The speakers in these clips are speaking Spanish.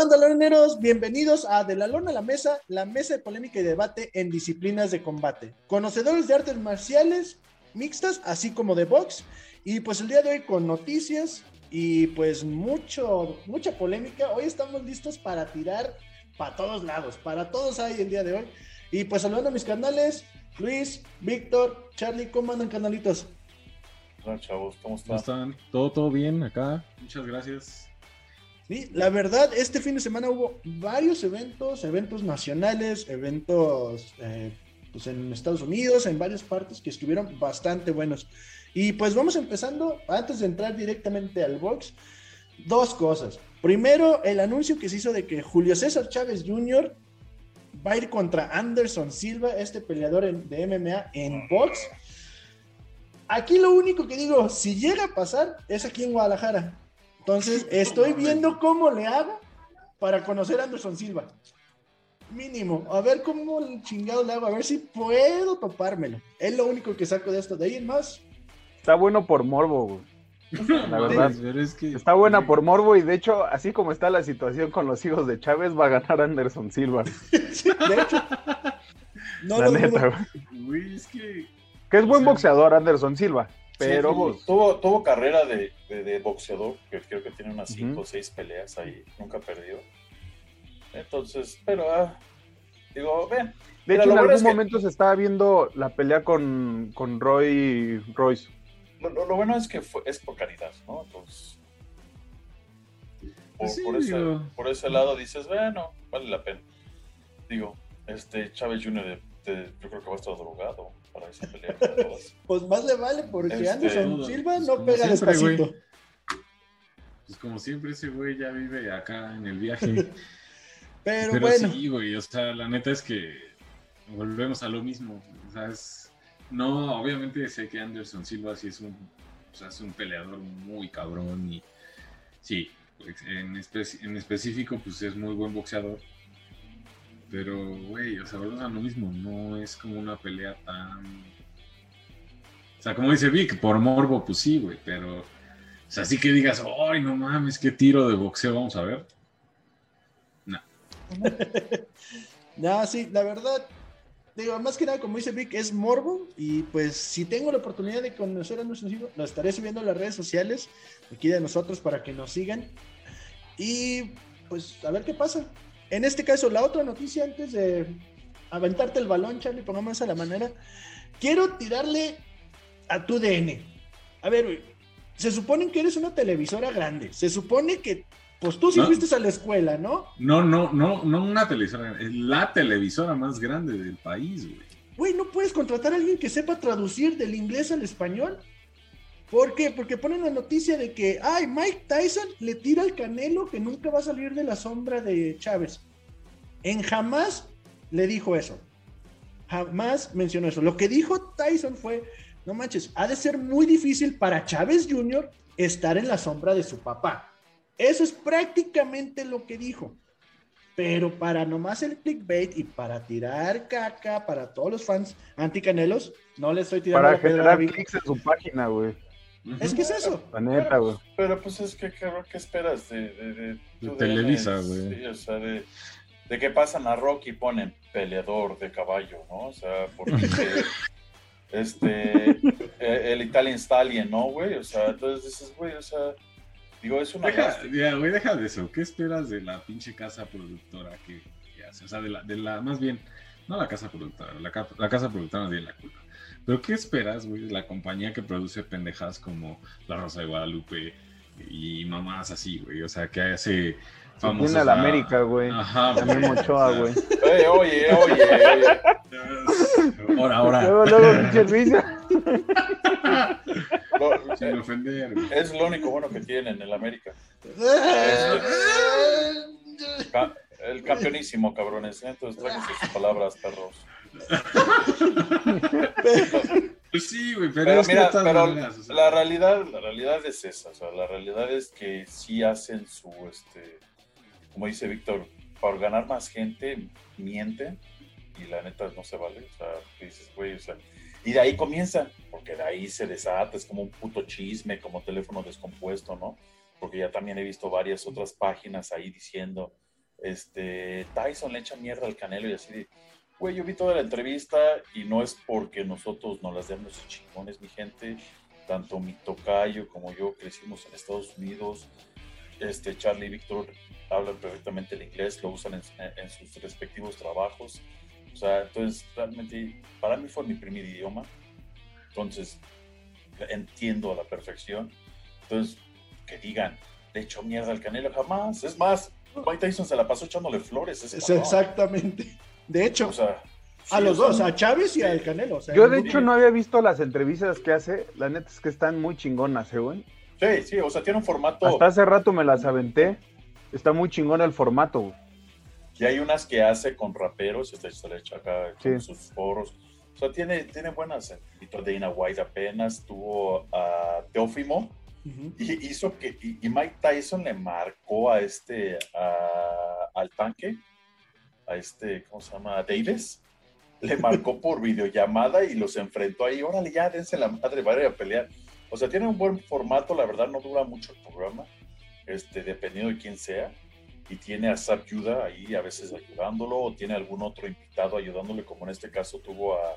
¿Qué onda, loneros? Bienvenidos a De la Lona a la Mesa, la mesa de polémica y debate en disciplinas de combate. Conocedores de artes marciales mixtas, así como de box. Y pues el día de hoy con noticias y pues mucho, mucha polémica. Hoy estamos listos para tirar para todos lados, para todos hay el día de hoy. Y pues saludando a mis canales, Luis, Víctor, Charlie, ¿cómo andan canalitos? Hola chavos, ¿cómo están? ¿Cómo están? ¿Todo, todo bien acá? Muchas gracias. Sí, la verdad, este fin de semana hubo varios eventos, eventos nacionales, eventos eh, pues en Estados Unidos, en varias partes que estuvieron bastante buenos. Y pues vamos empezando, antes de entrar directamente al box, dos cosas. Primero, el anuncio que se hizo de que Julio César Chávez Jr. va a ir contra Anderson Silva, este peleador de MMA en box. Aquí lo único que digo, si llega a pasar, es aquí en Guadalajara. Entonces, estoy viendo cómo le hago para conocer a Anderson Silva. Mínimo, a ver cómo el chingado le hago, a ver si puedo topármelo. Es lo único que saco de esto. De ahí en más. Está bueno por morbo, güey. La verdad. Es que, Está buena por morbo y de hecho, así como está la situación con los hijos de Chávez, va a ganar Anderson Silva. Sí, de hecho. No la lo neta, dudo. güey. Güey, es que. Que es buen boxeador Anderson Silva, pero tuvo, pues, tuvo, tuvo carrera de, de- de boxeador, que creo que tiene unas 5 Ujú. o 6 peleas ahí, nunca perdió. Entonces, pero, ah, digo, ven. de hecho en algún es que- momento se estaba viendo la pelea con, con Roy Royce. Lo, lo- lo bueno es que fue, es por caridad, ¿no? Entonces, por, Pues sí, por ese, por ese lado dices, bueno, vale la pena. Digo, este Chávez Jr. de- yo creo que va a estar drogado para esa pelea. Pues más le vale porque Este, Anderson Silva pues no pega siempre, güey. despacito. Pues como siempre, ese güey ya vive acá en el viaje. Pero, Pero bueno, sí, güey. O sea, la neta es que volvemos a lo mismo. O sea, es. No, obviamente sé que Anderson Silva sí es un. O sea, es un peleador muy cabrón y. Sí, en, espe- en específico, pues es muy buen boxeador. Pero, güey, o sea, volvemos a lo mismo. No es como una pelea tan. O sea, como dice Vic, por morbo, pues sí, güey, pero. O sea, así que digas, ¡ay, no mames, qué tiro de boxeo vamos a ver! no, sí, la verdad, digo, más que nada, como dice Vic, es morbo. Y pues, si tengo la oportunidad de conocer a Anderson Silva, lo estaré subiendo a las redes sociales aquí de nosotros para que nos sigan. Y pues, a ver qué pasa. En este caso, la otra noticia, antes de aventarte el balón, Charlie, pongamos a la manera, quiero tirarle a tu DN. A ver, se supone que eres una televisora grande. Se supone que, pues tú sí No. fuiste a la escuela, ¿no? No, no, no, no una televisora, es la televisora más grande del país, güey. Güey, ¿no puedes contratar a alguien que sepa traducir del inglés al español? ¿Por qué? Porque ponen la noticia de que, ay, Mike Tyson le tira al Canelo que nunca va a salir de la sombra de Chávez. En jamás le dijo eso. Jamás mencionó eso. Lo que dijo Tyson fue, no manches, ha de ser muy difícil para Chávez Jr. estar en la sombra de su papá. Eso es prácticamente lo que dijo. Pero para nomás el clickbait y para tirar caca para todos los fans anticanelos, no le estoy tirando para la generar clics en su página, güey. Es que es eso. La neta, güey. Pero pues es que, cabrón, ¿qué esperas de, de, de, De Televisa, güey. Sí, o sea, de, de que pasan a Rocky y ponen peleador de caballo, ¿no? O sea, porque este, eh, el Italian Stallion, ¿no, güey? O sea, entonces dices, güey, o sea, digo, es una Deja, ya, güey, deja de eso. ¿Qué esperas de la pinche casa productora que, que hace? O sea, de la, de la, más bien, no la casa productora, la, la casa productora no tiene la culpa. Pero ¿qué esperas, güey, de la compañía que produce pendejadas como La Rosa de Guadalupe y mamás así, güey? O sea, que hace famosos Tiene a la América, güey. Ajá, También Mochoa, güey. Eh, oye, oye, oye. Ahora, ahora. Luego, luego, pinche. Lo- Sin ofender, güey. es lo único bueno que tienen en el América. Ca- El campeonísimo, cabrones. ¿eh? Entonces, tráiganse sus palabras, perros. Pues sí, güey, pero, Pero es mira, pero maneras, o sea, la realidad, la realidad es esa, o sea, la realidad es que sí hacen su, este, como dice Víctor, para ganar más gente, mienten, y la neta no se vale, o sea, dices, güey, o sea, y de ahí comienza, porque de ahí se desata, es como un puto chisme, como teléfono descompuesto, ¿no? porque ya también he visto varias otras páginas ahí diciendo, este, Tyson le echa mierda al Canelo y así güey, yo vi toda la entrevista y no es porque nosotros nos las demos chingones, mi gente, tanto mi tocayo como yo crecimos en Estados Unidos, este, Charlie y Víctor hablan perfectamente el inglés, lo usan en, en sus respectivos trabajos, o sea, entonces realmente para mí fue mi primer idioma, entonces entiendo a la perfección, entonces que digan, le echó mierda al Canelo, jamás. Es más, Mike Tyson se la pasó echándole flores. Es exactamente. De hecho, a los dos, a Chávez y al Canelo. Yo, de hecho, no había visto las entrevistas que hace. La neta es que están muy chingonas, ¿eh, güey? Sí, sí, o sea, tiene un formato. Hasta hace rato me las aventé. Está muy chingón el formato, güey. Y hay unas que hace con raperos, este se le echa acá en sus foros. O sea, tiene, tiene buenas. Invitó Dana White apenas, tuvo a Teófimo, y hizo que, y, Mike Tyson le marcó a este, al tanque, a este, ¿cómo se llama? Davis, le marcó por videollamada y los enfrentó ahí, órale, ya dense la madre, vaya a pelear. O sea, tiene un buen formato, la verdad no dura mucho el programa, este, dependiendo de quién sea. Y tiene a Sab Yuda ahí a veces ayudándolo, o tiene algún otro invitado ayudándole, como en este caso tuvo a,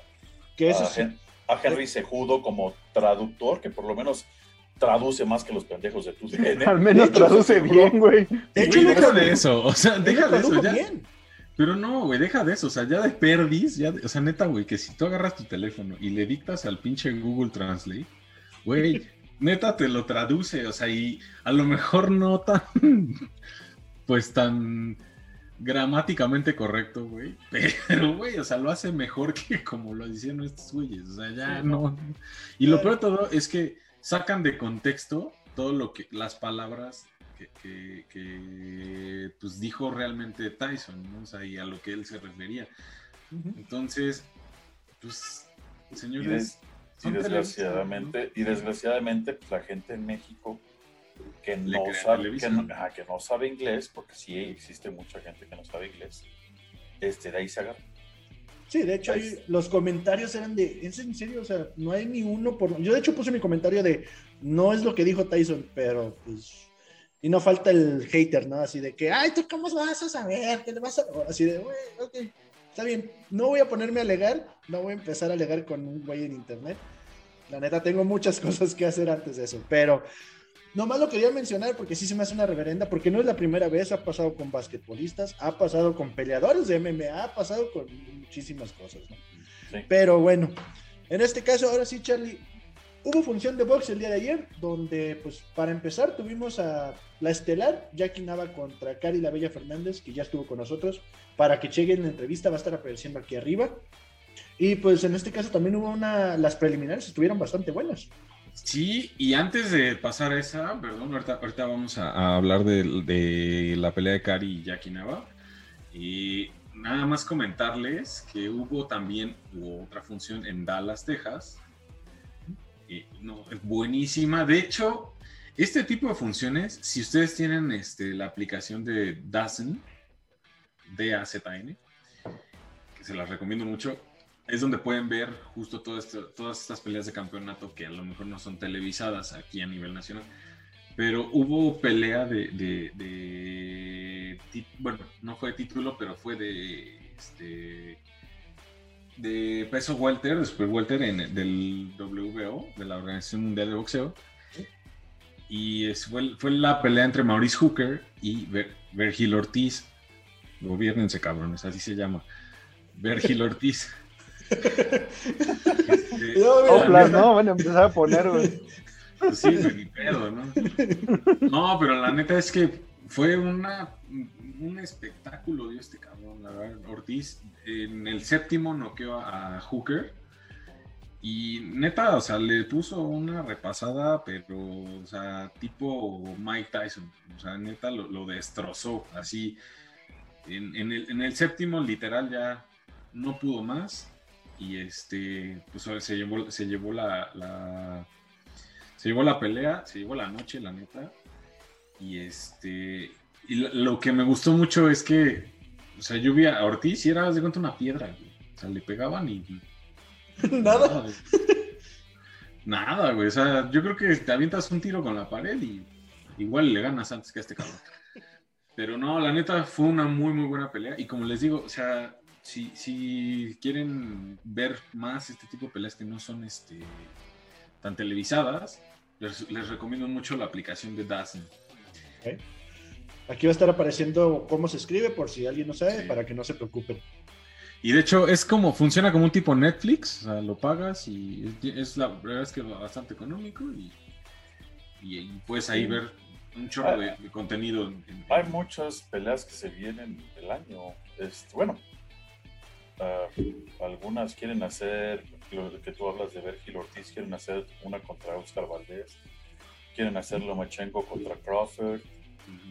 a, a Henry Sejudo como traductor, que por lo menos traduce más que los pendejos de tu DN. Al menos traduce bien, güey. De hecho, deja de eso, o sea, deja de eso ya. Pero no, güey, deja de eso, o sea, ya de perdis, ya, o sea, neta, güey, que si tú agarras tu teléfono y le dictas al pinche Google Translate, güey, neta te lo traduce, o sea, y a lo mejor no tan, pues tan gramáticamente correcto, güey, pero, güey, o sea, lo hace mejor que como lo hicieron estos güeyes, o sea, ya no. Y lo peor de todo es que sacan de contexto todo lo que, las palabras que, pues dijo realmente Tyson, ¿no? O sea, y a lo que él se refería. Entonces, pues, señores. Y, desgraciadamente, y desgraciadamente, pues, la gente en México que no, sabe, que, no, que no sabe inglés, porque sí existe mucha gente que no sabe inglés, este, de ahí se agarra. Sí, de hecho, los comentarios eran de, ¿es en serio? O sea, no hay ni uno por... Yo de hecho puse mi comentario de, no es lo que dijo Tyson, pero pues... Y no falta el hater, ¿no? Así de que, ay, ¿tú cómo vas a saber? ¿Qué le vas a...? Así de, güey, ok, está bien. No voy a ponerme a alegar, no voy a empezar a alegar con un güey en internet. La neta, tengo muchas cosas que hacer antes de eso, pero Nomás lo quería mencionar porque sí se me hace una reverenda, porque no es la primera vez, ha pasado con basquetbolistas, ha pasado con peleadores de MMA, ha pasado con muchísimas cosas. Pero bueno, en este caso, ahora sí, Charlie, hubo función de box el día de ayer, donde, pues, para empezar, tuvimos a la estelar, Jackie Nava contra Cari La Bella Fernández, que ya estuvo con nosotros, para que chequen la entrevista, va a estar apareciendo aquí arriba. Y pues en este caso también hubo una, las preliminares estuvieron bastante buenas. Sí, y antes de pasar a esa, perdón, ahorita, vamos a, hablar de, la pelea de Cari y Jackie Nava. Y nada más comentarles que hubo también otra función en Dallas, Texas. Y, no, buenísima. De hecho, este tipo de funciones, si ustedes tienen este, la aplicación de DAZN, D-A-Z-N, que se las recomiendo mucho, es donde pueden ver justo todas estas peleas de campeonato que a lo mejor no son televisadas aquí a nivel nacional. Pero hubo pelea de, bueno, no fue de título, pero fue de este, de peso welter, de super welter en, del WBO, de la Organización Mundial de Boxeo. Y fue, fue, la pelea entre Maurice Hooker y Vergil Ortiz. Gobiernense, cabrones, así se llama. Vergil Ortiz. no, no, van a empezar a poner, Pues sí, ni pedo, ¿no? No, pero la neta es que fue una, un espectáculo de este cabrón, la verdad. Ortiz en el séptimo noqueó a Hooker y neta, o sea, le puso una repasada, pero, o sea, tipo Mike Tyson, o sea, neta lo, destrozó, así. En, el, en el séptimo, literal, ya no pudo más y este, pues se llevó, se llevó la, se llevó la pelea, se llevó la noche, la neta. Y este, y lo, que me gustó mucho es que, o sea, yo vi a Ortiz y era de cuenta una piedra, O sea, le pegaban y. Nada. Nada, güey. O sea, yo creo que te avientas un tiro con la pared y igual le ganas antes que a este cabrón. Pero no, la neta fue una muy, muy buena pelea. Y como les digo, o sea, si, si quieren ver más este tipo de peleas que no son este, tan televisadas, les, les recomiendo mucho la aplicación de Dazen. Ok. Aquí va a estar apareciendo cómo se escribe por si alguien no sabe, Sí. para que no se preocupen. Y de hecho es como, funciona como un tipo Netflix, o sea, lo pagas y es, es la verdad es que es bastante económico y, y, y puedes ahí Sí. ver un chorro de, de contenido. en- en- Hay muchas peleas que se vienen el año. Este, bueno, ah, algunas quieren hacer, lo que tú hablas de Vergil Ortiz, quieren hacer una contra Oscar Valdés, quieren hacer Lomachenko contra Crawford,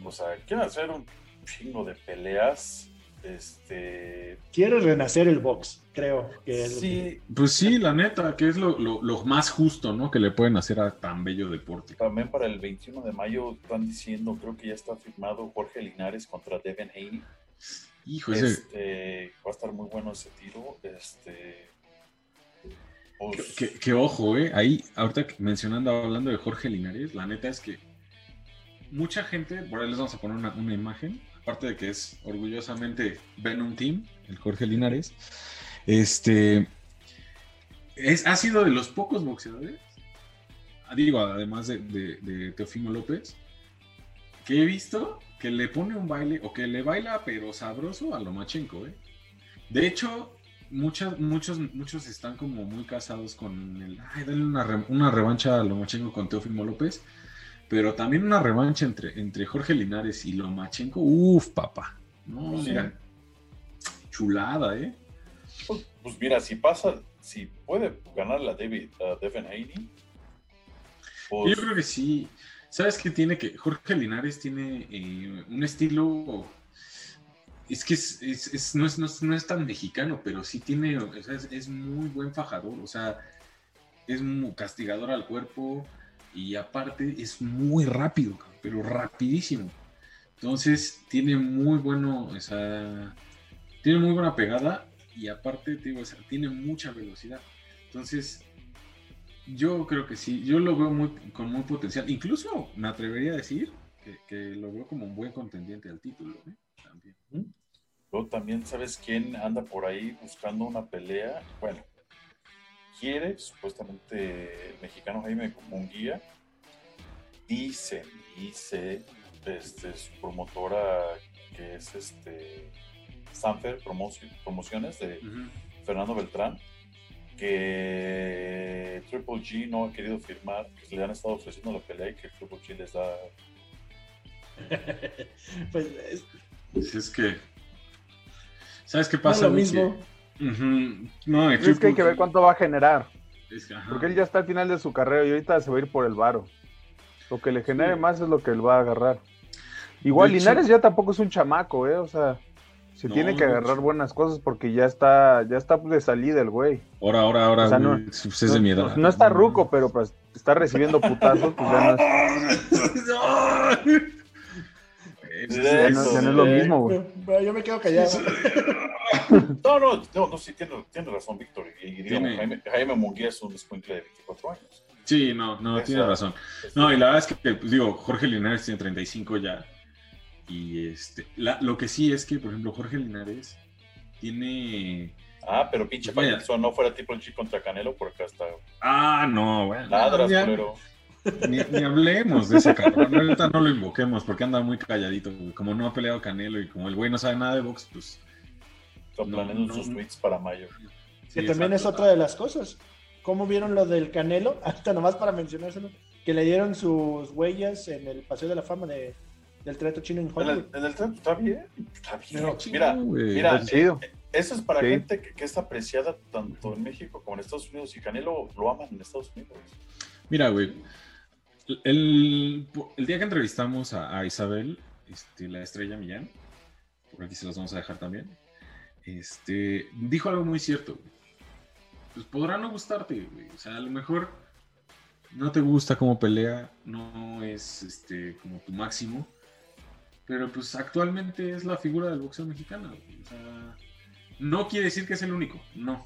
o sea, quieren hacer un chingo de peleas. Este, Quiere renacer el box, creo que es que- Pues sí, la neta, que es lo, lo- lo más justo, ¿no? Que le pueden hacer a tan bello deporte. también para el 21 de mayo están diciendo, creo que ya está firmado Jorge Linares contra Devin Haney. Hijo, ese, Este, va a estar muy bueno ese tiro. Este, pues, que, que ojo, ¿eh? Ahí, ahorita que- mencionando, hablando de Jorge Linares, la neta es que mucha gente, por ahí les vamos a poner una, imagen, aparte de que es orgullosamente Venom Team, el Jorge Linares, este, es, ha sido de los pocos boxeadores, digo, además de, de- Teofimo López, que he visto que le pone un baile, o que le baila pero sabroso a Lomachenko, ¿eh? De hecho, muchas, muchos, muchos están como muy casados con el, ay, dale una, re- una revancha a Lomachenko con Teófimo López, pero también una revancha entre, entre Jorge Linares y Lomachenko, uff, papá. No, Sí. mira, chulada, ¿eh? pues, pues mira, si pasa, si puede ganar la David, a Devin Haney, pues, Yo creo que sí. ¿Sabes qué tiene que? Jorge Linares tiene eh, un estilo. Es que es, es- es- no, es, no, es, no es tan mexicano, pero sí tiene. es muy buen fajador. O sea, es muy castigador al cuerpo y aparte es muy rápido, pero rapidísimo. Entonces tiene muy bueno. O sea, tiene muy buena pegada y aparte te digo, tiene mucha velocidad. Entonces, yo creo que sí, yo lo veo muy, con muy potencial. Incluso me atrevería a decir que, que lo veo como un buen contendiente al título. ¿eh? También. también sabes quién anda por ahí buscando una pelea. Bueno, quiere supuestamente el mexicano Jaime Munguía. Dice, dice, este, su promotora que es este Sanfer Promoci- Promociones de. Fernando Beltrán, que Triple G no ha querido firmar, que le han estado ofreciendo la pelea y que Triple G les da. pues es, Pues es que. ¿Sabes qué no pasa? lo mismo. Que- Ujú. No, Es que hay que ver cuánto va a generar. es que. Porque él ya está al final de su carrera y ahorita se va a ir por el varo. Lo que le genere Sí. más es lo que él va a agarrar. Igual De hecho- Linares ya tampoco es un chamaco, ¿eh? O sea, se No, tiene que agarrar buenas cosas porque ya está, ya está de salida el güey. Ahora, ahora, ahora, O sea, no- pues es de mi edad. No, no está ruco, pero pues está recibiendo putazos, pues ya no es, Ya no- ya no es lo mismo, güey. Pero Yo me quedo callado. No, no, no, no sí, tiene, tiene razón, Víctor. Y, y digamos, Jaime, Jaime Munguía es un escuincle de 24 años. Sí, no, no, Esa- tiene razón. No, y la verdad es que, pues, digo, Jorge Linares tiene 35 ya. Y este, la- lo que sí es que, por ejemplo, Jorge Linares tiene. Ah, pero pinche Vaya. payaso, no fuera tipo el G contra Canelo, por acá está. Ah, no, bueno. Ladras, ya- culero. Ni, ni hablemos de ese cabrón. Ahorita no lo invoquemos porque anda muy calladito. güey. Como no ha peleado Canelo y como el güey no sabe nada de box, pues. No, planeando no, sus tweets para mayo. sí, que también es exacto. otra de las cosas. ¿Cómo vieron lo del Canelo? Hasta nomás para mencionárselo. Que le dieron sus huellas en el Paseo de la Fama de, del trato chino en En Hollywood. el, en el tren está bien. Está bien. No, mira, güey. mira, chido. eso es para Sí. gente que, que es apreciada tanto en México como en Estados Unidos. Y Canelo lo aman en Estados Unidos. Mira, güey. El, día que entrevistamos a, Isabel, este, la estrella Millán, por aquí se los vamos a dejar también, este, dijo algo muy cierto. Pues podrá no gustarte, güey. O sea, a lo mejor no te gusta como pelea, no es este, como tu máximo, pero pues actualmente es la figura del boxeo mexicano. O sea, no quiere decir que es el único, no,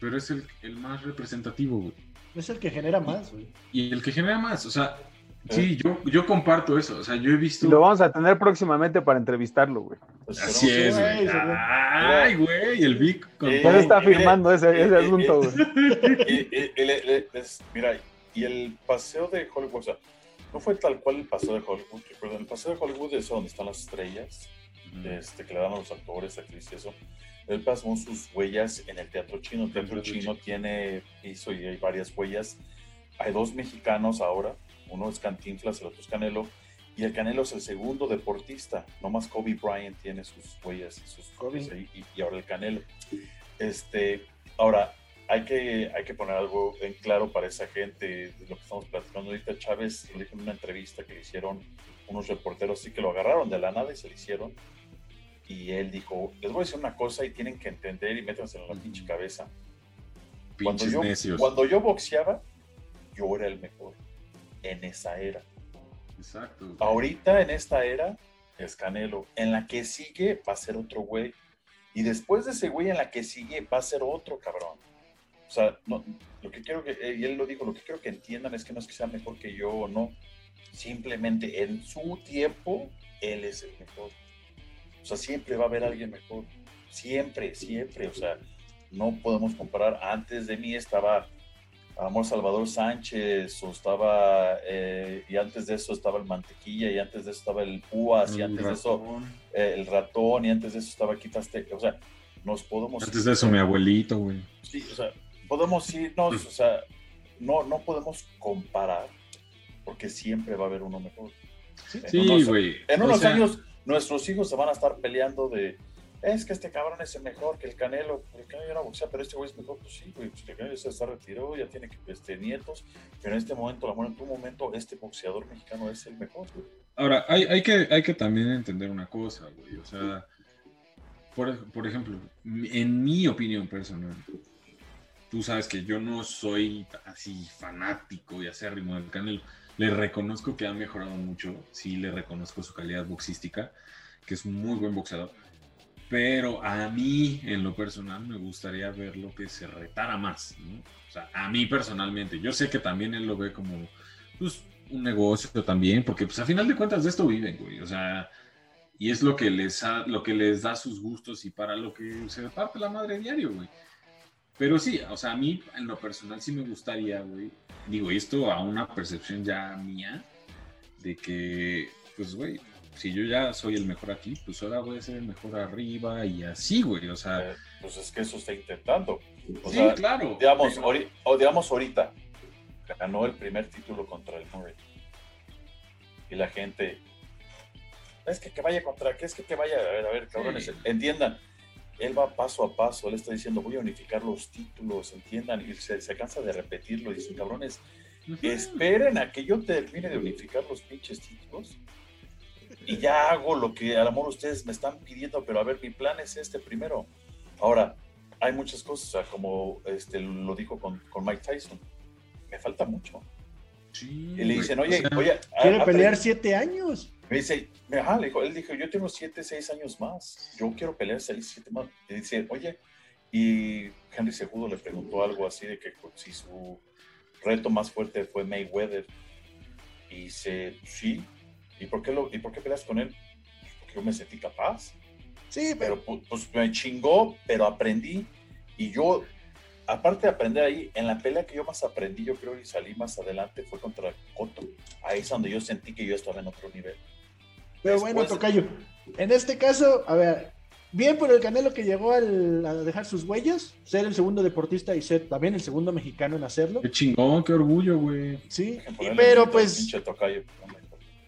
pero es el, el más representativo, güey Es el que genera más, güey. y el que genera más. O sea, Sí, yo, yo comparto eso. O sea, yo he visto. Y lo vamos a tener próximamente para entrevistarlo, güey. Pues, Así pero- es, güey. Ay, güey, el Vic. con Eh, está y firmando ese, eh, ese eh, asunto, eh, güey. Y, y- y les- mira, y el paseo de Hollywood, o sea, no fue tal cual el paseo de Hollywood, recuerden, el paseo de Hollywood es donde están las estrellas, este, que le dan a los actores, actrices, eso. Él plasmó sus huellas en el teatro chino. El teatro Teatro chino tiene piso y hay varias huellas. Hay dos mexicanos ahora, uno es Cantinflas, el otro es Canelo, y el Canelo es el segundo deportista. Nomás Kobe Bryant tiene sus huellas y sus Kobe. y, ahora el Canelo. Este, ahora, hay que, hay que poner algo en claro para esa gente de lo que estamos platicando ahorita. Chávez lo dijo en una entrevista que le hicieron unos reporteros, sí que lo agarraron de la nada y se lo hicieron. Y él dijo, les voy a decir una cosa y tienen que entender y métanse en la pinche cabeza. Cuando yo, necios. cuando yo boxeaba, yo era el mejor en esa era. Exacto. Ahorita en esta era es Canelo. En la que sigue va a ser otro güey. Y después de ese güey en la que sigue va a ser otro cabrón. O sea, no, lo que quiero que, eh, y él lo dijo, lo que quiero que entiendan es que no es que sea mejor que yo o no. Simplemente en su tiempo, él es el mejor. O sea, siempre va a haber alguien mejor. Siempre, siempre. O sea, no podemos comparar. Antes de mí estaba Amor Salvador Sánchez, o estaba, eh, y antes de eso estaba el Mantequilla, y antes de eso estaba el Púas, y antes de eso eh, el Ratón, y antes de eso estaba Quitaste. O sea, nos podemos. Antes de eso, mi abuelito, güey. Sí, o sea, podemos irnos, o sea, no, no podemos comparar, porque siempre va a haber uno mejor. En Sí, unos- güey. En O unos sea, años, nuestros hijos se van a estar peleando de. Es que este cabrón es el mejor que el Canelo. El Canelo no boxea, pero este güey es mejor. Pues sí, güey. Pues el Canelo ya se está retirado, ya tiene este, nietos. Pero en este momento, amor, en tu momento, este boxeador mexicano es el mejor, güey. Ahora, hay, hay, que, hay que también entender una cosa, güey. O sea, por, por ejemplo, en mi opinión personal, tú sabes que yo no soy así fanático y acérrimo del Canelo. Le reconozco que ha mejorado mucho, sí le reconozco su calidad boxística, que es muy buen boxeador. Pero a mí, en lo personal, me gustaría verlo que se retara más. O sea, a mí personalmente. Yo sé que también él lo ve como, pues, un negocio también, porque pues a final de cuentas de esto viven, güey. O sea, y es lo que les lo que les da sus gustos y para lo que se parte la madre diario, güey. Pero sí, o sea, a mí en lo personal sí me gustaría, güey. Digo, y esto a una percepción ya mía de que, pues, güey, si yo ya soy el mejor aquí, pues ahora voy a ser el mejor arriba y así, güey. O sea, Eh, pues es que eso está intentando. O sí, sea, claro. digamos, pero- ori- o digamos ahorita, ganó el primer título contra el Murray. Y la gente, es que que vaya contra, que es que que vaya, a ver, a ver, cabrones, Sí. entiendan. Él va paso a paso, él está diciendo, voy a unificar los títulos, entiendan, y se, se cansa de repetirlo, y dicen, cabrones, esperen a que yo termine de unificar los pinches títulos y ya hago lo que al amor ustedes me están pidiendo, pero a ver, mi plan es este primero. Ahora, hay muchas cosas, como este, lo dijo con, con Mike Tyson, me falta mucho. Sí, Y le dicen, o oye, sea, oye, a- Quiere a- pelear siete años. me dice, ajá, le dijo, él dijo, yo tengo siete, seis años más, yo quiero pelear seis, siete más. Y dice, oye, y Henry Segudo le preguntó algo así de que pues, si su reto más fuerte fue Mayweather. Y dice, sí, ¿y por qué, lo, ¿y por qué peleas con él? Porque yo me sentí capaz, Sí, pero pero pu- pues me chingó, pero aprendí. Y yo, aparte de aprender ahí, en la pelea que yo más aprendí, yo creo, y salí más adelante, fue contra Cotto. Ahí es donde yo sentí que yo estaba en otro nivel. Pero Después- bueno, Tocayo, en este caso, a ver, bien por el Canelo que llegó al- a dejar sus huellas, ser el segundo deportista y ser también el segundo mexicano en hacerlo. Qué chingón, qué orgullo, güey. Sí, y- pero pues, tocayo.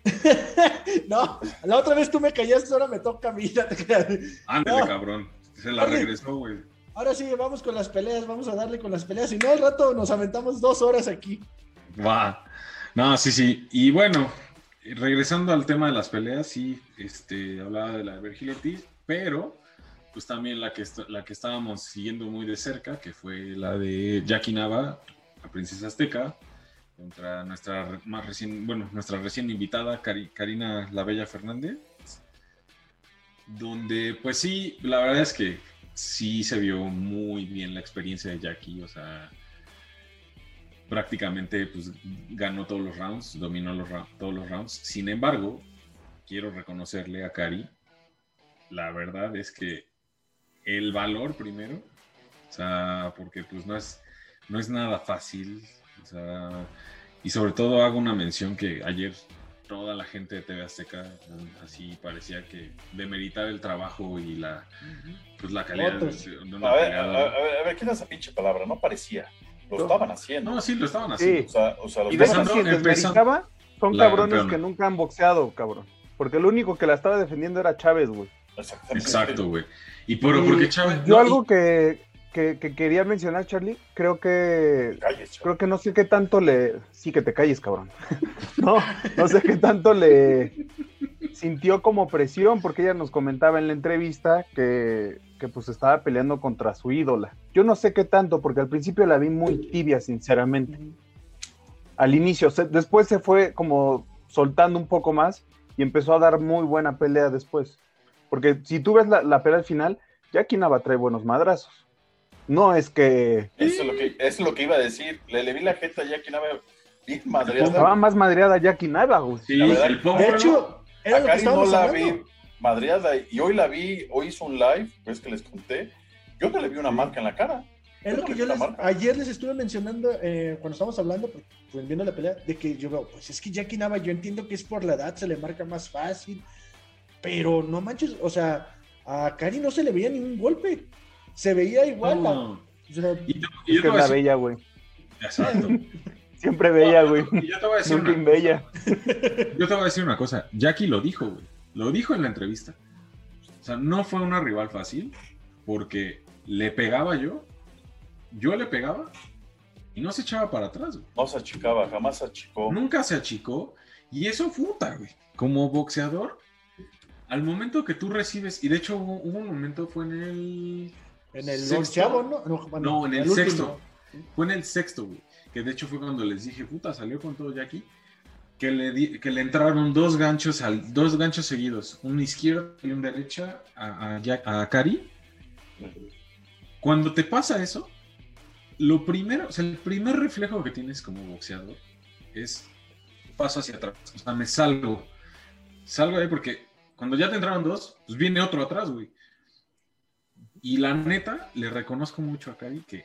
no, la otra vez tú me callaste, ahora me toca a mí. Ándale, No. cabrón. Se la regresó, güey. Ahora sí, vamos con las peleas, vamos a darle con las peleas. Si no, al rato nos aventamos dos horas aquí. Va. No, sí, sí. Y bueno, regresando al tema de las peleas, sí, este, hablaba de la de Virgil Ortiz, pero pues también la que, la que estábamos siguiendo muy de cerca, que fue la de Jackie Nava, la princesa azteca, contra nuestra más recién, bueno, nuestra recién invitada, Karina La Bella Fernández, donde pues sí, la verdad es que sí se vio muy bien la experiencia de Jackie, o sea, prácticamente pues, ganó todos los rounds, dominó todos los rounds. Sin embargo, quiero reconocerle a Cari, la verdad es que el valor primero, o sea, porque pues no es, no es nada fácil, o sea, y sobre todo hago una mención que ayer toda la gente de TV Azteca así parecía que demeritar el trabajo y la pues la calidad de, Otros. de una A ver, a, ver, a ver, ¿qué es esa pinche palabra? No parecía. Lo estaban haciendo. No, sí, lo estaban Sí. haciendo. O sea, o sea, lo Y estaban empezando- son cabrones campeona. que nunca han boxeado, cabrón. Porque el único que la estaba defendiendo era Chávez, güey. Exactamente. Exacto, güey. Y por, Y porque Chávez. Yo no, algo y- que, que- que quería mencionar, Charlie, creo que Calles, creo que no sé qué tanto le. Sí, que te calles, cabrón. no, no sé qué tanto le sintió como presión, porque ella nos comentaba en la entrevista que, que pues estaba peleando contra su ídola. Yo no sé qué tanto, porque al principio la vi muy tibia, sinceramente. Al inicio, se- después se fue como soltando un poco más y empezó a dar muy buena pelea después. Porque si tú ves la, la pelea al final, Jackie Nava trae buenos madrazos. No es que Eso es lo que, eso es lo que iba a decir. Le, le vi la jeta ya que nada bien estaba madreada. más madreada Jackie Nava, güey. Sí, la verdad- el pobre, De hecho, era A lo que no la hablando. vi madreada y hoy la vi, hoy hizo un live, pues que les conté. Yo no le vi una marca en la cara. Es lo que yo les, ayer les estuve mencionando eh, cuando estábamos hablando, pues, pues, viendo la pelea, de que yo veo, pues es que Jackie Nava, yo entiendo que es por la edad, se le marca más fácil, pero no manches, o sea, a Cari no se le veía ningún golpe, se veía igual. la- No. o sea, Y, te- y yo Es que te es voy a la decir- bella, güey. Exacto. Siempre bella, güey. Y yo te voy a decir Nunca una bella. Yo te voy a decir una cosa. Jackie lo dijo, güey. Lo dijo en la entrevista. O sea, no fue una rival fácil porque le pegaba yo, yo le pegaba y no se echaba para atrás, güey. No se achicaba, jamás se achicó. Nunca se achicó y eso puta, güey. Como boxeador, al momento que tú recibes, y de hecho hubo, hubo un momento, fue en el... en el sexto. ¿no? No, bueno, No, en el sexto. Fue en el sexto, güey. Que de hecho fue cuando les dije, puta, salió con todo Jackie. Que le, di- que le entraron dos ganchos, al, dos ganchos seguidos, un izquierdo y un derecha a, a, Jack- a Cari. Cuando te pasa eso, lo primero, o sea, el primer reflejo que tienes como boxeador es paso hacia atrás. O sea, me salgo. Salgo ahí porque cuando ya te entraron dos, pues viene otro atrás, güey. Y la neta, le reconozco mucho a Cari que,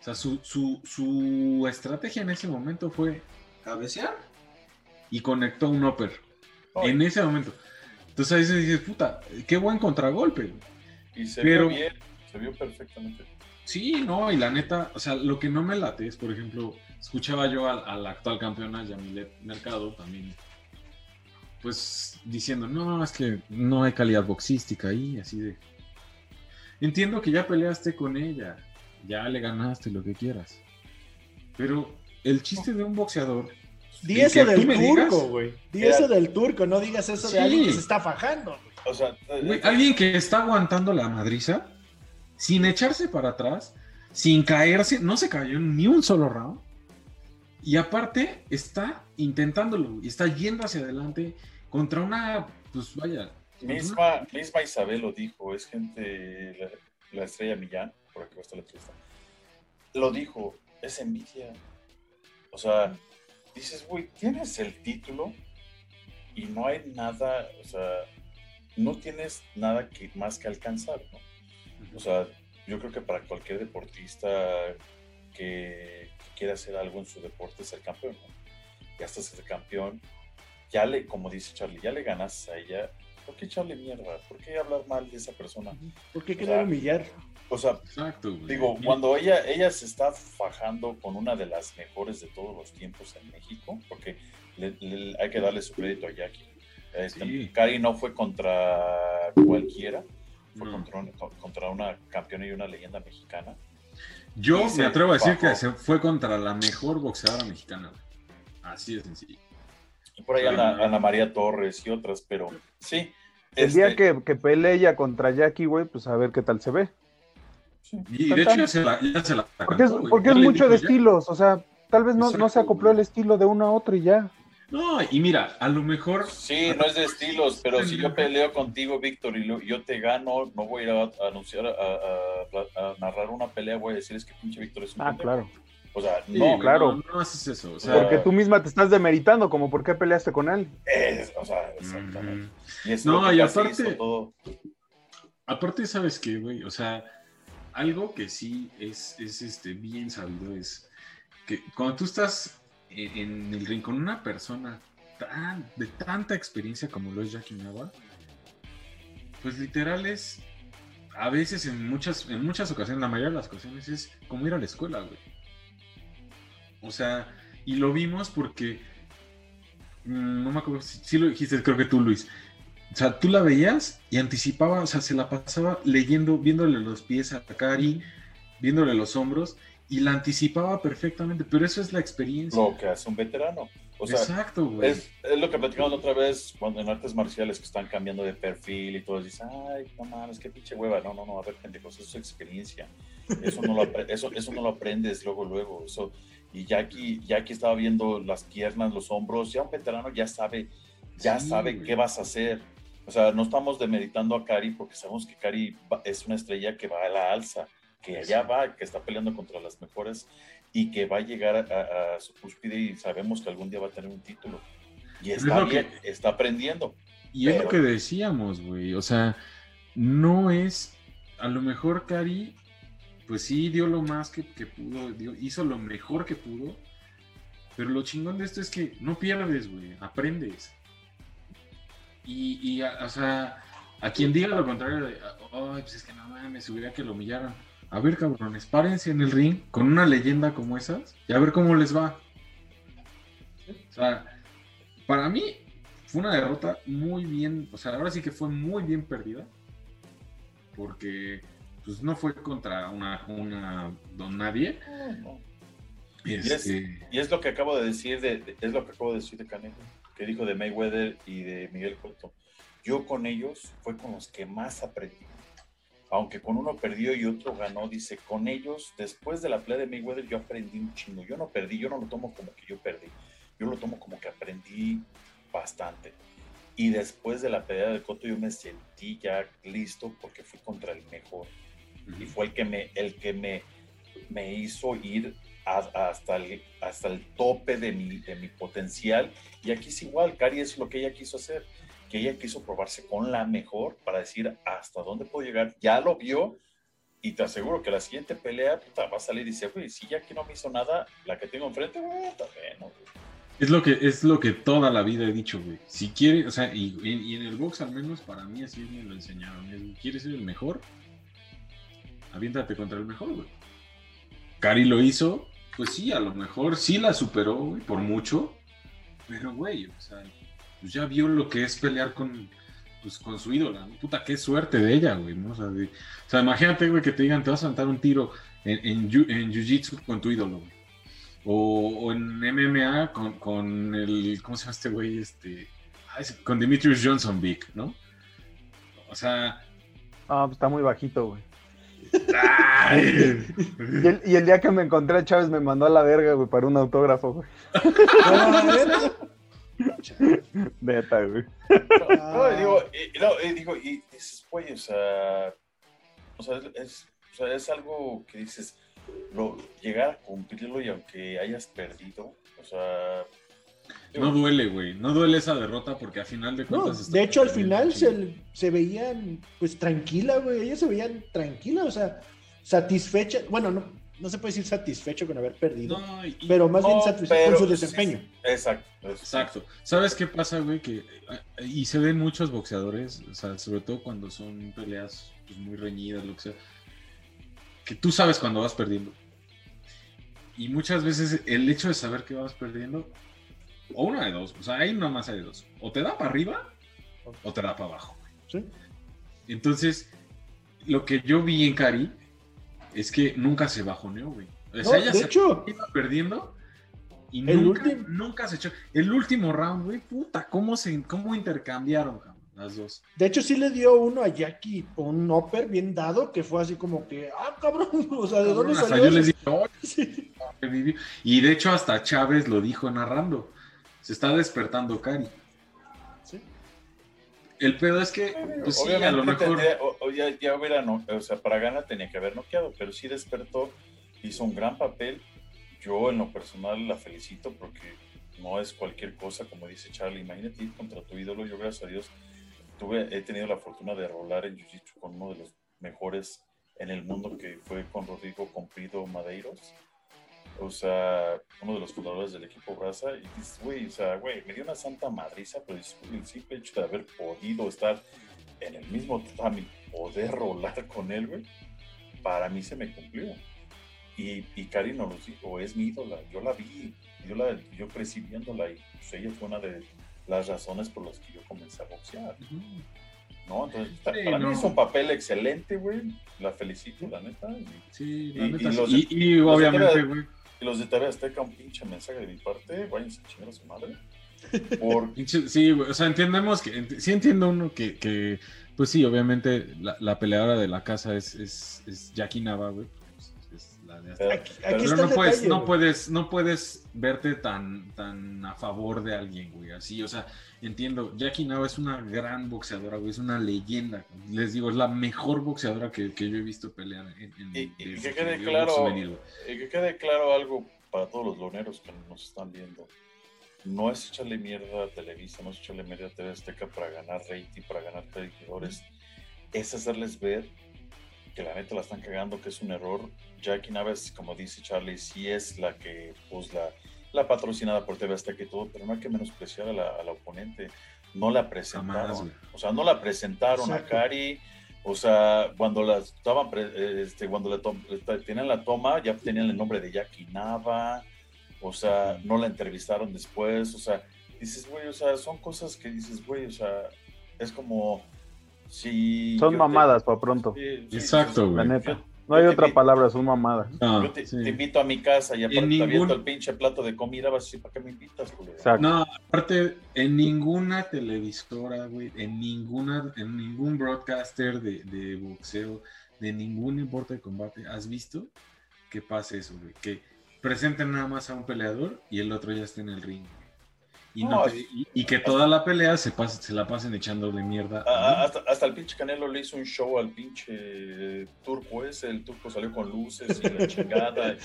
o sea, su, su, su estrategia en ese momento fue cabecear y conectó un upper. En ese momento. Entonces ahí se dice, puta, qué buen contragolpe. y se pero- vio bien, se vio perfectamente. Sí, no, y la neta, o sea, lo que no me late es, por ejemplo, escuchaba yo al- a, la actual campeona Yamilet Mercado también, pues diciendo, no, es que no hay calidad boxística ahí, así de. Entiendo que ya peleaste con ella, ya le ganaste lo que quieras, pero el chiste de un boxeador. Di eso del turco, güey. Di eso del turco, no digas eso Sí. de alguien que se está fajando. O sea, eh, Güey, alguien que está aguantando la madriza sin echarse para atrás, sin caerse, no se cayó en ni un solo round. Y aparte está intentándolo y está yendo hacia adelante contra una, pues vaya, misma, misma Isabel lo dijo, es gente, la, la estrella Millán, por aquí va a estar la entrevista, lo dijo, es envidia. O sea, dices, güey, tienes el título y no hay nada, o sea, no tienes nada que, más que alcanzar, ¿no? O sea, yo creo que para cualquier deportista que, que quiera hacer algo en su deporte, ser campeón, ¿no? Ya estás el campeón, ya le, como dice Charlie, ya le ganas a ella. ¿Por qué echarle mierda? ¿Por qué hablar mal de esa persona? ¿Por qué O querer sea, humillar? O sea, exacto. digo, cuando ella, ella se está fajando con una de las mejores de todos los tiempos en México, porque le- le- hay que darle su crédito a Jackie. Este, Sí. Cari no fue contra cualquiera, fue No. contra, un- contra una campeona y una leyenda mexicana. Yo y me atrevo a decir bajó. que se fue contra la mejor boxeadora mexicana. Así de sencillo. Y por ahí Ana María Torres y otras, pero sí. El este, día que, que pelee ella contra Jackie, güey, pues a ver qué tal se ve. sí. Y de hecho ya se la, ya se la Porque es, cantó, güey. porque es mucho de ya. estilos, o sea, tal vez no, no se acopló güey. el estilo de uno a otro y ya. No, y mira, a lo mejor Sí, no es de estilos, pero si yo peleo contigo, Víctor, y lo- yo te gano, no voy a ir a, a anunciar, a, a- a narrar una pelea, voy a decir es que pinche Víctor es un Ah, pendejo. claro. O sea, Sí, no, claro. No, no haces eso. O sea, Porque tú misma te estás demeritando, como por qué peleaste con él. es, o sea, exactamente. ujú. Y es No, y aparte- todo. Aparte, ¿sabes qué, güey? O sea, algo que sí es, es este, bien sabido es que cuando tú estás en, en el ring con una persona tan, de tanta experiencia como lo es Jackie Nawa, pues literal es, a veces en muchas, en muchas ocasiones, la mayoría de las ocasiones es como ir a la escuela, güey. O sea, y lo vimos porque, mm, no me acuerdo si, si lo dijiste, creo que tú, Luis. O sea, tú la veías y anticipaba, o sea, se la pasaba leyendo, viéndole los pies a Kari, viéndole los hombros y la anticipaba perfectamente, pero eso es la experiencia. Lo que hace un veterano. O sea, Exacto, güey. es, es lo que platicamos la otra vez cuando en artes marciales que están cambiando de perfil y todos dicen, ay, no mames, qué pinche hueva. No, no, no, a ver, pendejos, eso es experiencia. Eso no lo, eso, eso no lo aprendes luego, luego. Eso, y Jackie, Jackie estaba viendo las piernas, los hombros, ya un veterano ya sabe, ya Sí, sabe güey. qué vas a hacer. O sea, no estamos demeritando a Cari porque sabemos que Cari es una estrella que va a la alza, que allá va, que está peleando contra las mejores y que va a llegar a, su cúspide y sabemos que algún día va a tener un título. Y Es está que- está aprendiendo. Y es lo que decíamos, güey. O sea, no es. A lo mejor Cari, pues sí, dio lo más que, pudo, hizo lo mejor que pudo. Pero lo chingón de esto es que no pierdes, güey, aprendes. Y, o sea, a quien diga lo contrario de, ay, pues es que no mames, hubiera que lo humillaran. A ver, cabrones, párense en el ring con una leyenda como esas y a ver cómo les va. O sea, para mí fue una derrota muy bien, o sea, ahora sí que fue muy bien perdida. Porque pues no fue contra una, una don nadie. es- Este, Y es lo que acabo de decir de, de- es lo que acabo de decir de Canelo, que dijo de Mayweather y de Miguel Cotto. Yo con ellos fue con los que más aprendí. Aunque con uno perdió y otro ganó, dice, con ellos, después de la pelea de Mayweather, yo aprendí un chingo. Yo no perdí, yo no lo tomo como que yo perdí. Yo lo tomo como que aprendí bastante. Y después de la pelea de Cotto, yo me sentí ya listo porque fui contra el mejor y fue el que me, el que me, me hizo ir hasta, el, hasta el tope de mi, de mi potencial. Y aquí es igual, Cari es lo que ella quiso hacer, que ella quiso probarse con la mejor para decir hasta dónde puedo llegar. Ya lo vio y te aseguro que la siguiente pelea puta, va a salir y dice, güey, si ya aquí no me hizo nada, la que tengo enfrente, güey, está bueno. güey". Es lo que es lo que toda la vida he dicho, güey. Si quieres, o sea, y, y- en el box al menos para mí así me lo enseñaron. es, ¿Quieres ser el mejor? Aviéntate contra el mejor, güey. Cari lo hizo, pues sí, a lo mejor sí la superó, güey, por mucho. Pero, güey, o sea, pues ya vio lo que es pelear con, pues, con su ídola. Puta, qué suerte de ella, güey. O sea, imagínate, güey, que te digan, te vas a saltar un tiro en, en, jiu- en Jiu-Jitsu con tu ídolo, güey. O, en MMA con, con el. ¿Cómo se llama este güey? Este. con Demetrius Johnson Big, ¿no? O sea. Ah, pues está muy bajito, güey. Y el, y el día que me encontré a Chávez me mandó a la verga, güey, para un autógrafo, güey. Neta, güey. No, digo, y, no, y digo, y dices, güey, o sea, o sea, es, o sea, es algo que dices, lo, llegar a cumplirlo y aunque hayas perdido, o sea, No duele, güey. No duele esa derrota porque al final de No, cuentas. de hecho, al final se, se veían, pues, tranquila, güey. Ellas se veían tranquilas, o sea, satisfecha. Bueno, no, no se puede decir satisfecho con haber perdido, No, y- pero más bien no, satisfecho con su sí, desempeño. sí, exacto. es- Exacto. ¿Sabes qué pasa, güey? Que, eh, y se ven muchos boxeadores, o sea, sobre todo cuando son peleas pues, muy reñidas, lo que sea, que tú sabes cuando vas perdiendo. Y muchas veces el hecho de saber que vas perdiendo, o una de dos, o sea, hay una masa de dos, o te da para arriba o te da para abajo. Entonces, lo que yo vi en Cari es que nunca se bajoneó, güey. O No, sea, ella de se hecho, iba perdiendo y nunca, último- nunca se echó. El último round, güey, puta, ¿cómo, se, cómo intercambiaron, cabrón, las dos? de hecho, sí le dio uno a Jackie un upper bien dado, que fue así como que, ah, cabrón, o sea, ¿de dónde salió? yo les dije. Y de hecho, hasta Chávez lo dijo narrando. Se está despertando Cari. Sí. El pedo es que, pues sí, a lo mejor. tendría- o- o ya, ya hubiera, no, o sea, para ganar tenía que haber noqueado, pero sí despertó, hizo un gran papel yo en lo personal la felicito porque no es cualquier cosa, como dice Charlie. Imagínate ir contra tu ídolo. Yo, gracias a Dios, tuve, he tenido la fortuna de rolar en Jiu-Jitsu con uno de los mejores en el mundo, que fue con Rodrigo Comprido Madeiros. O sea, uno de los fundadores del equipo Brasa. Y dices, güey, o sea, güey, me dio una santa madriza, pero dices, el simple hecho de haber podido estar en el mismo tatami, poder rolar con él, güey, para mí se me cumplió. Y, y Cari nos lo dijo, es mi ídola, yo la vi, yo, la, yo crecí viéndola y pues, ella fue una de las razones por las que yo comencé a boxear. ¿No? Entonces, Sí, para no. mí es un papel excelente, güey. La felicito, la neta. Y, Sí, Y- la y neta, los sí. de- Y, y los obviamente, güey. Y los de TV Azteca, un pinche mensaje de mi parte, váyanse a chingar a su madre. Por, Pinche- Sí, güey, o sea, entendemos que, ent- sí entiendo uno que, que, pues sí, obviamente la, la peleadora de la casa es, es, es Jackie Nava, güey. Aquí, aquí Pero está no el puedes, detalle, no puedes, no puedes verte tan, tan a favor de alguien, güey. Así, o sea, entiendo. Jackie Nava es una gran boxeadora, güey. Es una leyenda. Les digo, es la mejor boxeadora que, que yo he visto pelear en, en Y- y que quede yo claro- eh, que quede claro algo para todos los loneros que nos están viendo. No es echarle mierda a Televisa, no es echarle mierda a TV Azteca para ganar rating, para ganar seguidores. Es hacerles ver que la neta la están cagando, que es un error. Jackie Naves, como dice Charlie, sí es la que, pues, la, la patrocinada por TV Azteca y todo, pero no hay que menospreciar a la, a la oponente. No la presentaron. Jamás, o sea, no la presentaron a. Cari. O sea, cuando la estaban, pre- este, cuando esta- tenían la toma, ya tenían el nombre de Jackie Nava. O sea, no la entrevistaron después. O sea, dices, güey, o sea, son cosas que dices, güey, o sea, es como si. Son te- mamadas para pronto. Sí, sí, Exacto, güey. La neta. yo- No hay te otra palabra, son mamadas. No, Yo te, sí. te invito a mi casa y aparte En te ningún- aviento el pinche plato de comida, vas a decir, ¿para qué me invitas. No, aparte, en ninguna televisora, güey, en ninguna, en ningún broadcaster de, de boxeo, de ningún importe de combate, ¿has visto que pase eso, güey? Que presenten nada más a un peleador y el otro ya está en el ring. Y, no No, te- y, y que toda la pelea se, pase- se la pasen echando de mierda. A- a- a- hasta, hasta el pinche Canelo le hizo un show al pinche turco ese, el turco salió con luces y la chingada.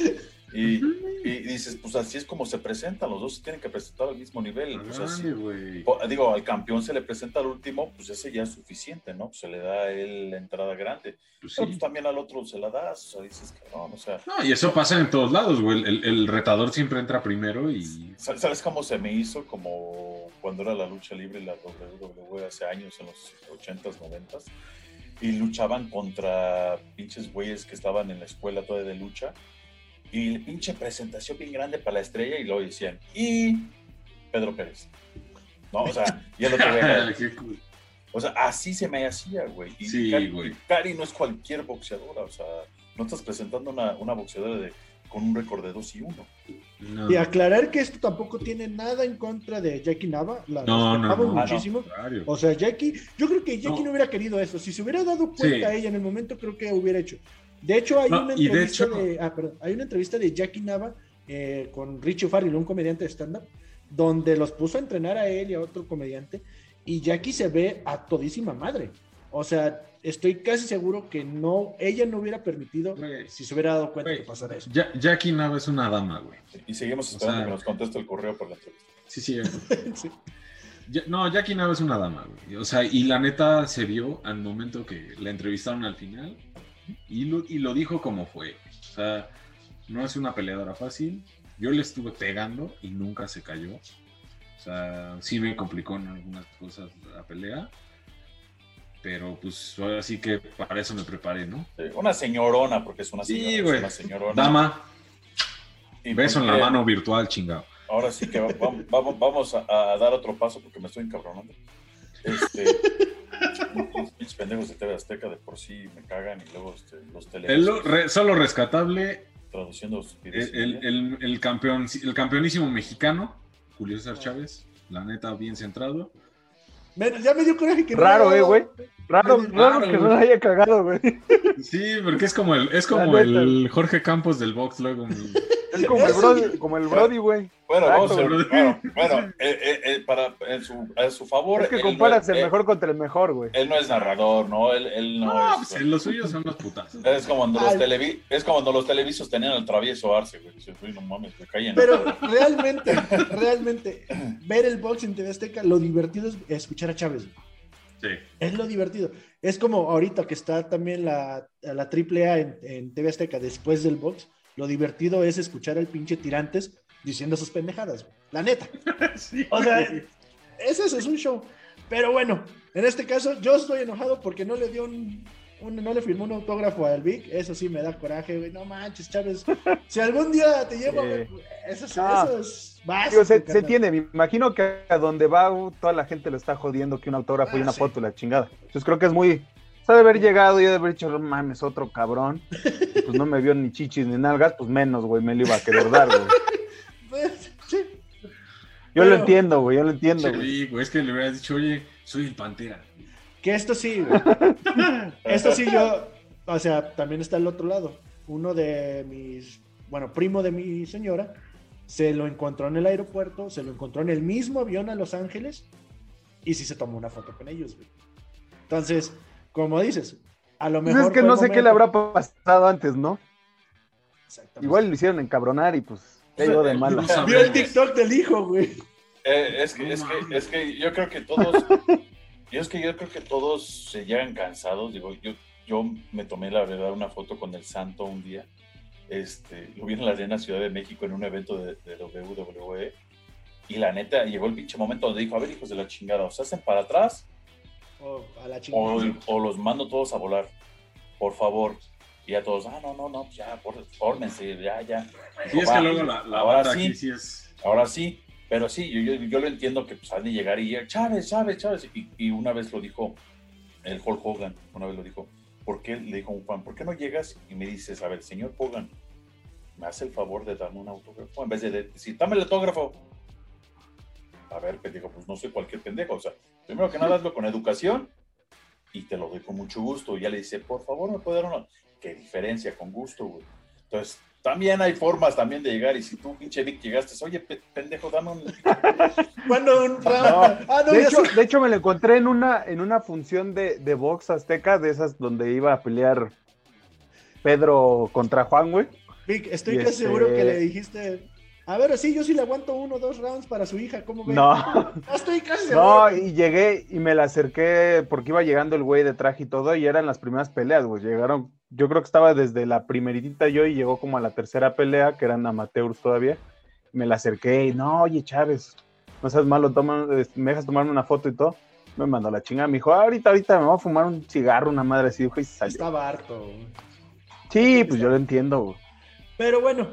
Y, y dices, pues así es como se presentan, los dos se tienen que presentar al mismo nivel. Pues así, digo, al campeón se le presenta al último, pues ese ya es suficiente, ¿no? Pues se le da él la entrada grande. Pues Pero sí. pues también al otro se la das, o sea, dices, cabrón, o sea, No, y eso pasa en todos lados, güey. El, el retador siempre entra primero y. ¿Sa- ¿Sabes cómo se me hizo? Como cuando era la lucha libre, la WWE hace años, en los 80s, 90s, y luchaban contra pinches güeyes que estaban en la escuela todavía de lucha, y la pinche presentación bien grande para la estrella, y luego decían, y Pedro Pérez. No, o sea, y el otro güey, o sea, así se me hacía, güey. Y Sí, Cari, güey. Cari no es cualquier boxeadora, o sea, no estás presentando una, una boxeadora de, con un récord de 2 y 1. No. Y aclarar que esto tampoco tiene nada en contra de Jackie Nava. La No, no, respetamos no. muchísimo. O sea, Jackie, yo creo que Jackie No. no, hubiera querido eso. Si se hubiera dado cuenta Sí. ella en el momento, creo que hubiera hecho. De hecho, hay No, una de entrevista hecho- de, ah, perdón, hay una entrevista de Jackie Nava eh, con Richie Farrell, un comediante de stand-up, donde los puso a entrenar a él y a otro comediante, y Jackie se ve a todísima madre. O sea, estoy casi seguro que no, ella no hubiera permitido si se hubiera dado cuenta que pasara eso. Ja- Jackie Nava es una dama, güey. Y seguimos O esperando sea- que nos conteste el correo por la entrevista. Sí, sí. Sí. Ya- no, Jackie Nava es una dama, güey. O sea, y la neta se vio al momento que la entrevistaron al final y lo, y lo dijo como fue. O sea, no es una peleadora fácil. Yo le estuve pegando y nunca se cayó. O sea, sí me complicó en algunas cosas la pelea. Pero pues ahora sí que para eso me preparé, ¿no? Sí, Una señorona, porque es una Sí, señora. es güey. una señorona. Dama, Y beso en la mano virtual, chingado. Ahora sí que va- va- vamos, vamos a, a dar otro paso porque me estoy encabronando. Este, los pendejos de TV Azteca de por sí me cagan y luego este, los El, televisos re- solo rescatable traduciendo estupideces. El, el, el, el campeón, el campeonísimo mexicano, Julio César Chávez, la neta, bien centrado. Me- ya me dio coraje que Raro, eh, güey. Raro, Raro, raro que güey. no haya cagado, güey. Sí, porque es como el, es como el Jorge Campos del box, luego. Es como el Brody, como el Brody, güey. Bueno, vamos a bueno, bueno, eh, eh, eh, para, en, su, en su favor. Es que comparas no, el eh, mejor contra el mejor, güey. Él no es narrador, ¿no? Él, él no, No, es. pues los suyos son los putazos. Es como cuando los, televi- es como cuando los televisos tenían el travieso Arce, güey. Dices, "Uy, no mames, me. Pero realmente, realmente, ver el box en TV Azteca, lo divertido es escuchar a Chávez. Sí. Es lo divertido. Es como ahorita que está también la, la AAA en, en TV Azteca después del box. Lo divertido es escuchar al pinche Tirantes diciendo sus pendejadas. güey. La neta. Sí, O sea, güey. es eso, es un show. Pero bueno, en este caso yo estoy enojado porque no le dio un, un- no le firmó un autógrafo al Vic. Eso sí me da coraje, güey. No manches, Chávez. Si algún día te llevo, Sí. güey, eso, es- Ah. eso es básico. Digo, se, se tiene, me imagino que a donde va toda la gente le está jodiendo que un autógrafo y Ah, una sí. foto y la chingada. Entonces creo que es muy. Se ha de haber llegado y ha de haber dicho, no mames, otro cabrón. Y pues no me vio ni chichis ni nalgas, pues menos, güey, me lo iba a querer dar, güey. Pues, sí. Yo Pero- lo entiendo, güey, yo lo entiendo. Sí, güey, es que le hubieras dicho, oye, soy el Pantera. Que esto sí, güey. Esto sí yo, o sea, también está el otro lado. Uno de mis, bueno, primo de mi señora, se lo encontró en el aeropuerto, se lo encontró en el mismo avión a Los Ángeles y sí se tomó una foto con ellos, güey. Entonces, como dices, a lo Pues mejor... es que no sé qué le habrá pasado antes, ¿no? Exactamente. Igual lo hicieron encabronar y pues cayó de sabemos. Vio el TikTok del hijo, güey. Eh, es, que, es, que, es que yo creo que todos, yo es que yo creo que todos se llegan cansados. Digo, yo, yo me tomé la verdad una foto con el Santo un día. Este, lo vi en la Arena Ciudad de México en un evento de, de WWE. Y la neta, llegó el pinche momento donde dijo, a ver, hijos de la chingada, o se hacen para atrás O a la o, chingada. o los mando todos a volar, por favor. Y a todos, ah, no, no, no, pues ya, por, fórmense, ya, ya. Sí, es que luego la, la ahora banda sí. aquí sí es. Ahora sí, pero sí, yo, yo, yo lo entiendo que pues han de llegar y ya, Chávez, Chávez, Chávez. Y, y una vez lo dijo el Hulk Hogan, una vez lo dijo, ¿por qué? Le dijo fan, ¿por qué no llegas y me dices, a ver, señor Hogan, me hace el favor de darme un autógrafo? En vez de decir, dame el autógrafo. A ver, pendejo, pues no soy cualquier pendejo. O sea, primero que nada hazlo con educación y te lo doy con mucho gusto. Y ya le dice, por favor, me puede dar una. Qué diferencia, con gusto, güey. Entonces, también hay formas también de llegar. Y si tú, pinche Vic, llegaste, oye, pe- pendejo, dame un. Cuando un No, ah, no, de, hecho, de hecho, me lo encontré en una, en una función de, de box azteca, de esas donde iba a pelear Pedro contra Juan, güey. Vic, estoy y casi este- seguro que le dijiste. A ver, sí, yo sí le aguanto uno o dos rounds para su hija, ¿cómo ves? No, Estoy casi no, seguro. y llegué y me la acerqué porque iba llegando el güey de traje y todo, y eran las primeras peleas, güey. Llegaron, yo creo que estaba desde la primeritita yo y llegó como a la tercera pelea, que eran amateurs todavía. Me la acerqué y no, oye, Chávez, no seas malo, toma, me dejas tomarme una foto y todo. Me mandó la chingada, me dijo, ahorita, ahorita me voy a fumar un cigarro, una madre así, dijo, y salió. Estaba harto. güey. Sí, pues yo lo entiendo, güey. Pero bueno,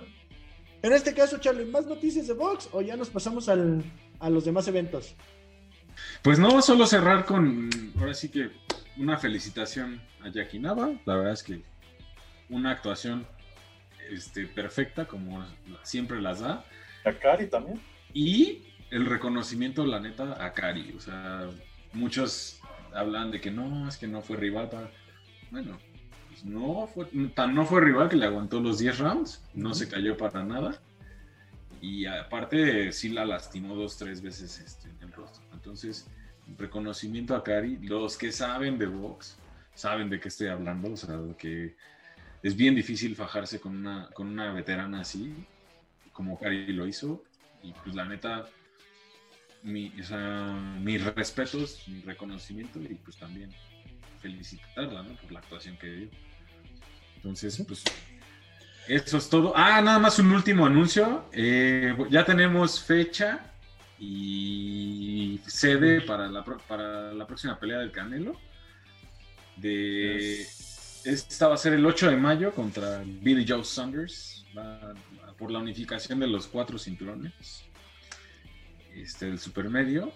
en este caso, Charlie, ¿más noticias de box o ya nos pasamos al, a los demás eventos? Pues no, solo cerrar con, ahora sí que una felicitación a Jackie Nava. La verdad es que una actuación este, perfecta, como siempre las da. A Cari también. Y el reconocimiento, la neta, a Cari. O sea, muchos hablan de que no, es que no fue rival para... Bueno, pues no fue, tan no fue rival que le aguantó los 10 rounds, no se cayó para nada. Y aparte sí la lastimó dos, tres veces este, en el rostro. Entonces, reconocimiento a Cari. Los que saben de box, saben de qué estoy hablando. O sea, que es bien difícil fajarse con una, con una veterana así, como Cari lo hizo. Y pues la neta, mi, o sea, mis respetos, mi reconocimiento y pues también felicitarla ¿no? por la actuación que dio. Entonces, pues eso es todo. Ah, nada más un último anuncio. Eh, ya tenemos fecha y sede para la, para la próxima pelea del Canelo. De, esta va a ser el 8 de mayo contra Billy Joe Saunders. Va- por la unificación de los cuatro cinturones este, del supermedio.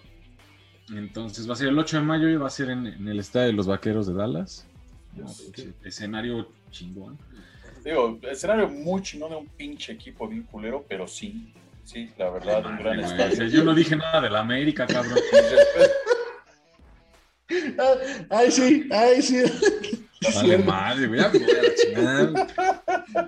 Entonces va a ser el 8 de mayo y va a ser en, en el estadio de los Vaqueros de Dallas. No, pinche escenario chingón. Digo, escenario muy chingón de un pinche equipo bien culero, pero sí, sí, la verdad, un gran Madre, güey, estadio. yo no dije nada de la América, cabrón. Ah, Ay, sí, ay, sí. Vale, madre, voy a.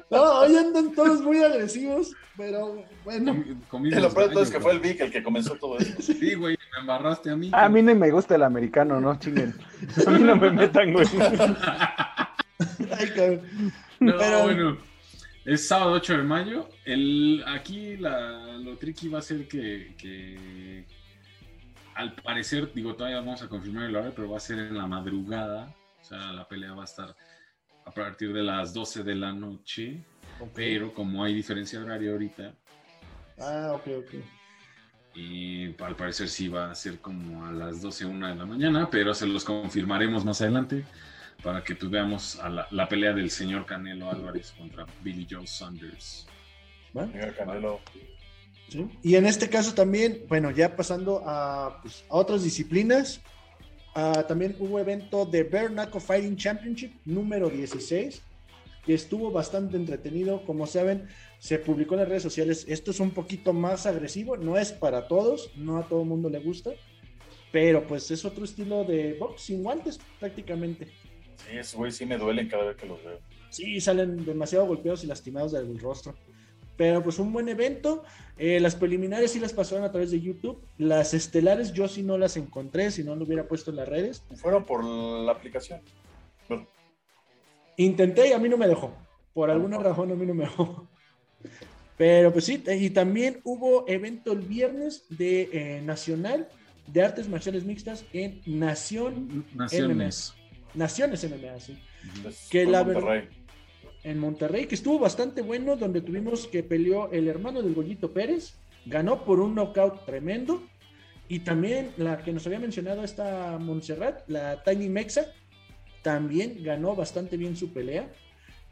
No, hoy andan todos muy agresivos, pero bueno. Lo peor de todo es que fue el Vic el que comenzó todo esto. Sí, güey, me embarraste a mí. A mí no me gusta el americano, no chinguen. A mí no me metan, güey. Ay, cabrón. No, Pero- bueno. Es sábado 8 de mayo. El, aquí la, lo tricky va a ser que, que al parecer, digo, todavía vamos a confirmar el horario, pero va a ser en la madrugada. O sea, la pelea va a estar a partir de las 12 de la noche. Pero como hay diferencia de horario ahorita, Ah, ok, ok. Y al parecer sí va a ser como a las 12, 1 de la mañana, pero se los confirmaremos más adelante para que tú veamos a la, la pelea del señor Canelo Álvarez contra Billy Joe Saunders. Venga, Canelo. Sí. Y en este caso también, bueno, ya pasando a, pues, a otras disciplinas, ah, también hubo evento de Bare Knuckle Fighting Championship número 16, que estuvo bastante entretenido. Como saben, se publicó en las redes sociales. Esto es un poquito más agresivo, no es para todos, no a todo el mundo le gusta, pero pues es otro estilo de box sin guantes prácticamente. Sí, esos güey sí me duelen cada vez que los veo. Sí, salen demasiado golpeados y lastimados del rostro. Pero pues un buen evento. Eh, las preliminares sí las pasaron a través de YouTube. Las estelares yo sí no las encontré, si no lo hubiera puesto en las redes. Fueron por la aplicación. Bueno, Intenté y a mí no me dejó. Por alguna razón a mí no me dejó. Pero pues sí, y también hubo evento el viernes de eh, Nacional de Artes Marciales Mixtas en Nación, Naciones. Naciones MMA, sí. Que la Monterrey. en Monterrey, que estuvo bastante bueno, donde tuvimos que peleó el hermano del Goyito Pérez, ganó por un knockout tremendo, y también la que nos había mencionado esta Montserrat, la Tiny Mexa, también ganó bastante bien su pelea,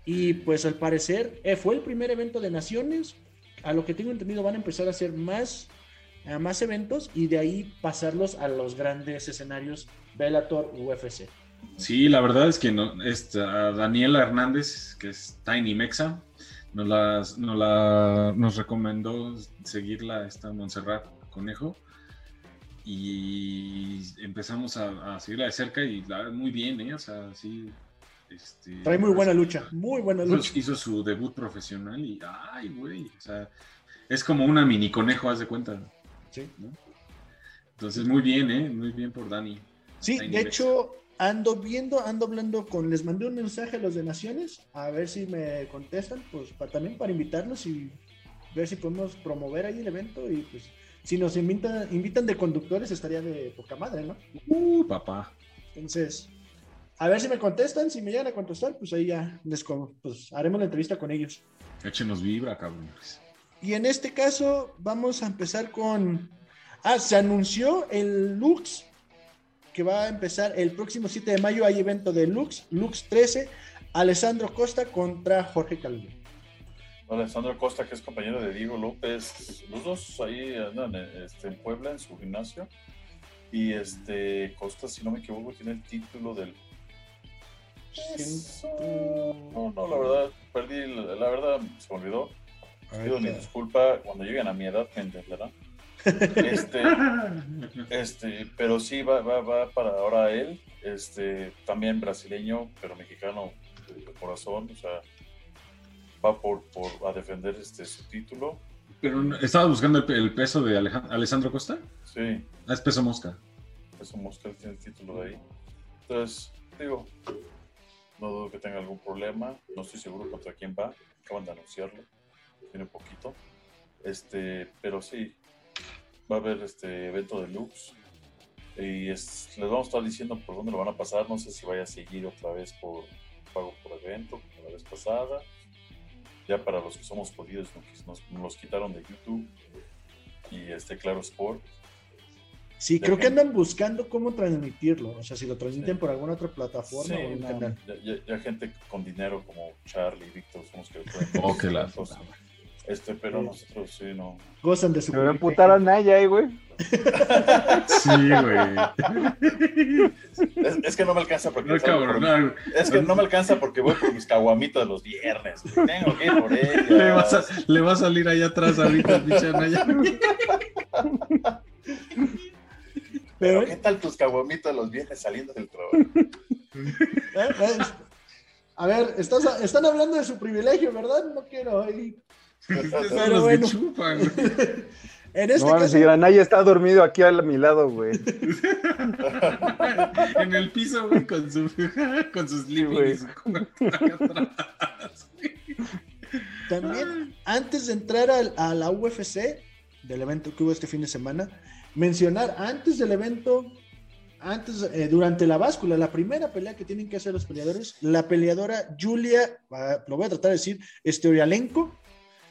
y pues al parecer eh, fue el primer evento de Naciones, a lo que tengo entendido van a empezar a hacer más, a más eventos, y de ahí pasarlos a los grandes escenarios Bellator UFC. Sí, la verdad es que no, esta, Daniela Hernández, que es Tiny Mexa, nos, las- nos, la, nos recomendó seguirla esta Montserrat Conejo y empezamos a, a seguirla de cerca y la muy bien, ¿eh? O sea, sí. Este, Trae muy buena lucha, muy buena hizo, lucha. hizo su debut profesional y, ay, güey, o sea, es como una mini conejo, haz de cuenta. Sí. ¿no? Entonces, muy bien, ¿eh? Muy bien por Dani. Sí, de hecho, ando viendo, ando hablando con, les mandé un mensaje a los de Naciones, a ver si me contestan, pues pa- también para invitarlos y ver si podemos promover ahí el evento y pues si nos invitan, invitan de conductores estaría de poca madre, ¿no? Uh, papá. Entonces, a ver si me contestan, si me llegan a contestar, pues ahí ya les pues, haremos la entrevista con ellos. Échenos vibra, cabrones. Y en este caso vamos a empezar con... Ah, se anunció el Lux, que va a empezar el próximo 7 de mayo. Hay evento de Lux, Lux 13, Alessandro Costa contra Jorge Calvo. Alessandro Costa, que es compañero de Diego López, los dos ahí andan este, en Puebla, en su gimnasio. Y este Costa, si no me equivoco, tiene el título del. No, no, la verdad, perdí, la, la verdad, se me olvidó. Pido mi disculpa, cuando lleguen a mi edad me entenderán. Este, este, pero sí va, va, va para ahora él, este, también brasileño, pero mexicano de corazón, o sea, va por, por a defender este su título. Pero estabas buscando el, el peso de Alejan- Alessandro Costa. Sí, Ah, es peso mosca. eso Mosca tiene el título de ahí. Entonces, digo, no dudo que tenga algún problema, no estoy seguro contra quién va, acaban de anunciarlo, tiene poquito. Este, pero sí, va a haber este evento de Lux. Y es- les vamos a estar diciendo por dónde lo van a pasar. No sé si vaya a seguir otra vez por pago por evento, como la vez pasada. Ya para los que somos jodidos, nos, nos- quitaron de YouTube y este Claro Sport. Sí, creo que andan buscando cómo transmitirlo. O sea, si lo transmiten Sí. por alguna otra plataforma Sí, o un no, canal. ya, ya- ya gente con dinero como Charlie y Víctor son los que pueden Oh, eventos. Este, pero nosotros sí, no. Gozan de su me emputaron a Naya, eh, güey. Sí, güey. Es, es que no me alcanza porque No, salgo cabrón, por- no, es que no me alcanza porque voy por mis caguamitas los viernes. güey. Tengo que ir por ellas. le, va a, sa- le va a salir allá atrás ahorita el pinche Anaya. Pero ¿qué tal tus caguamitas los viernes saliendo del trabajo? Eh, eh, A ver, estás, están hablando de su privilegio, ¿verdad? No quiero ahí. Pero bueno. que chupan. En este no mames, caso, si Granaya está dormido aquí a mi lado, güey. en el piso, güey, con, su, con sus güey. también, antes de entrar al- a, la UFC, del evento que hubo este fin de semana, mencionar antes del evento, antes, eh, durante la báscula, la primera pelea que tienen que hacer los peleadores, la peleadora Julia, ah, lo voy a tratar de decir, Estorialenko,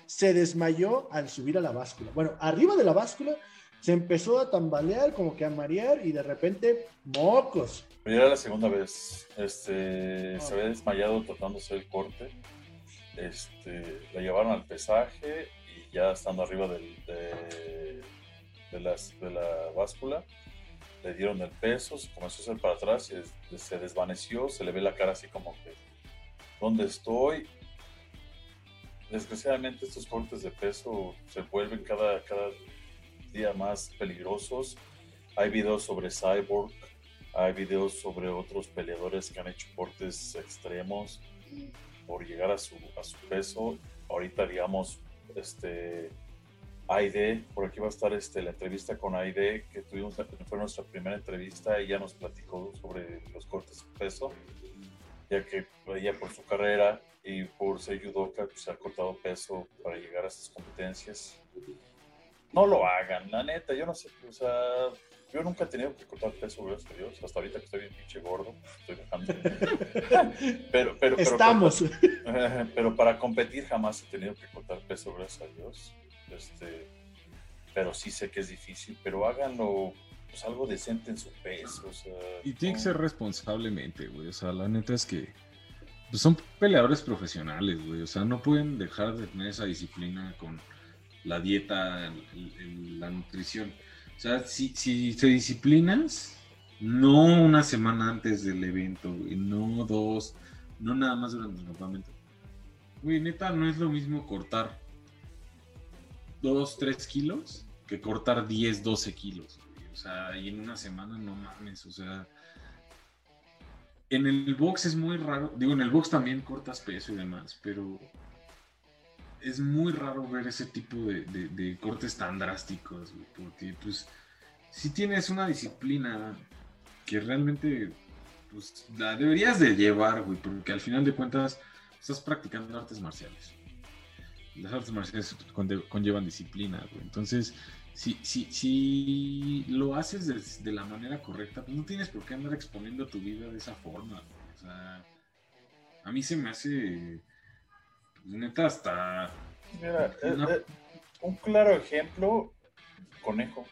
se desmayó al subir a la báscula. Bueno, arriba de la báscula se empezó a tambalear, como que a marear, y de repente, mocos. Pero era la segunda vez. Este, se había desmayado tratando de hacer el corte. Este, la llevaron al pesaje y ya estando arriba del- de, de las, de la báscula, le dieron el peso, se comenzó a hacer para atrás y se desvaneció, se le ve la cara así como que, ¿dónde estoy? Desgraciadamente estos cortes de peso se vuelven cada, cada día más peligrosos. Hay videos sobre Cyborg, hay videos sobre otros peleadores que han hecho cortes extremos por llegar a su, a su peso. Ahorita, digamos, este, Aide, por aquí va a estar este, la entrevista con Aide, que tuvimos, fue nuestra primera entrevista. Ella nos platicó sobre los cortes de peso, ya que ella por su carrera y por ser judoka, pues, se ha cortado peso para llegar a estas competencias. No lo hagan, la neta, yo no sé, o sea, yo nunca he tenido que cortar peso, gracias a Dios. Hasta ahorita que estoy bien pinche gordo, estoy dejando. pero, pero, pero, Estamos. Pero, pero para competir jamás he tenido que cortar peso, gracias a Dios. Este, pero sí sé que es difícil, pero háganlo pues, algo decente en su peso. O sea, Y tiene que ser responsablemente, güey. O sea, la neta es que pues, son peleadores profesionales, güey. O sea, no pueden dejar de tener esa disciplina con la dieta, la nutrición. O sea, si, si te disciplinas, no una semana antes del evento, güey, no dos, no nada más durante el campamento. Güey, neta, no es lo mismo cortar 2, 3 kilos que cortar 10, 12 kilos. güey. O sea, y en una semana no mames, o sea. En el box es muy raro, digo, en el box también cortas peso y demás, pero es muy raro ver ese tipo de, de- cortes tan drásticos, güey, porque pues si tienes una disciplina que realmente pues la deberías de llevar, güey, porque al final de cuentas estás practicando artes marciales. Las artes marciales conllevan disciplina, güey. Entonces, si, si, si lo haces de, de la manera correcta, pues no tienes por qué andar exponiendo tu vida de esa forma, güey. O sea, a mí se me hace, pues, neta, hasta... Mira, eh, No. eh, un claro ejemplo, Conejo.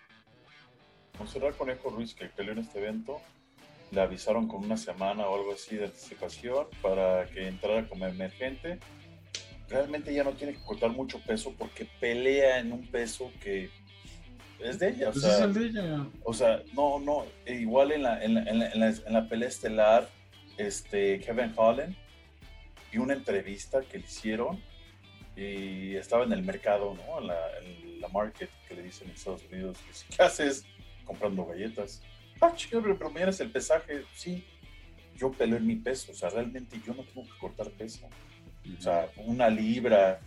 Monserrat Conejo Ruiz, que peleó en este evento, le avisaron con una semana o algo así de anticipación para que entrara como emergente. Realmente ya no tiene que cortar mucho peso porque pelea en un peso que es de ella. O Pues sea, es el de ella. o sea, no, no, e igual en la, en la, en la, en la- en la pelea estelar, este, Kevin Holland, vi una entrevista que le hicieron y estaba en el mercado, ¿no? En la, en la market que le dicen en Estados Unidos, dice, ¿qué haces? Comprando galletas. Ah, chido, pero pero mañana es el pesaje. Sí, yo peleo en mi peso, o sea, realmente yo no tengo que cortar peso. O sea, una libra,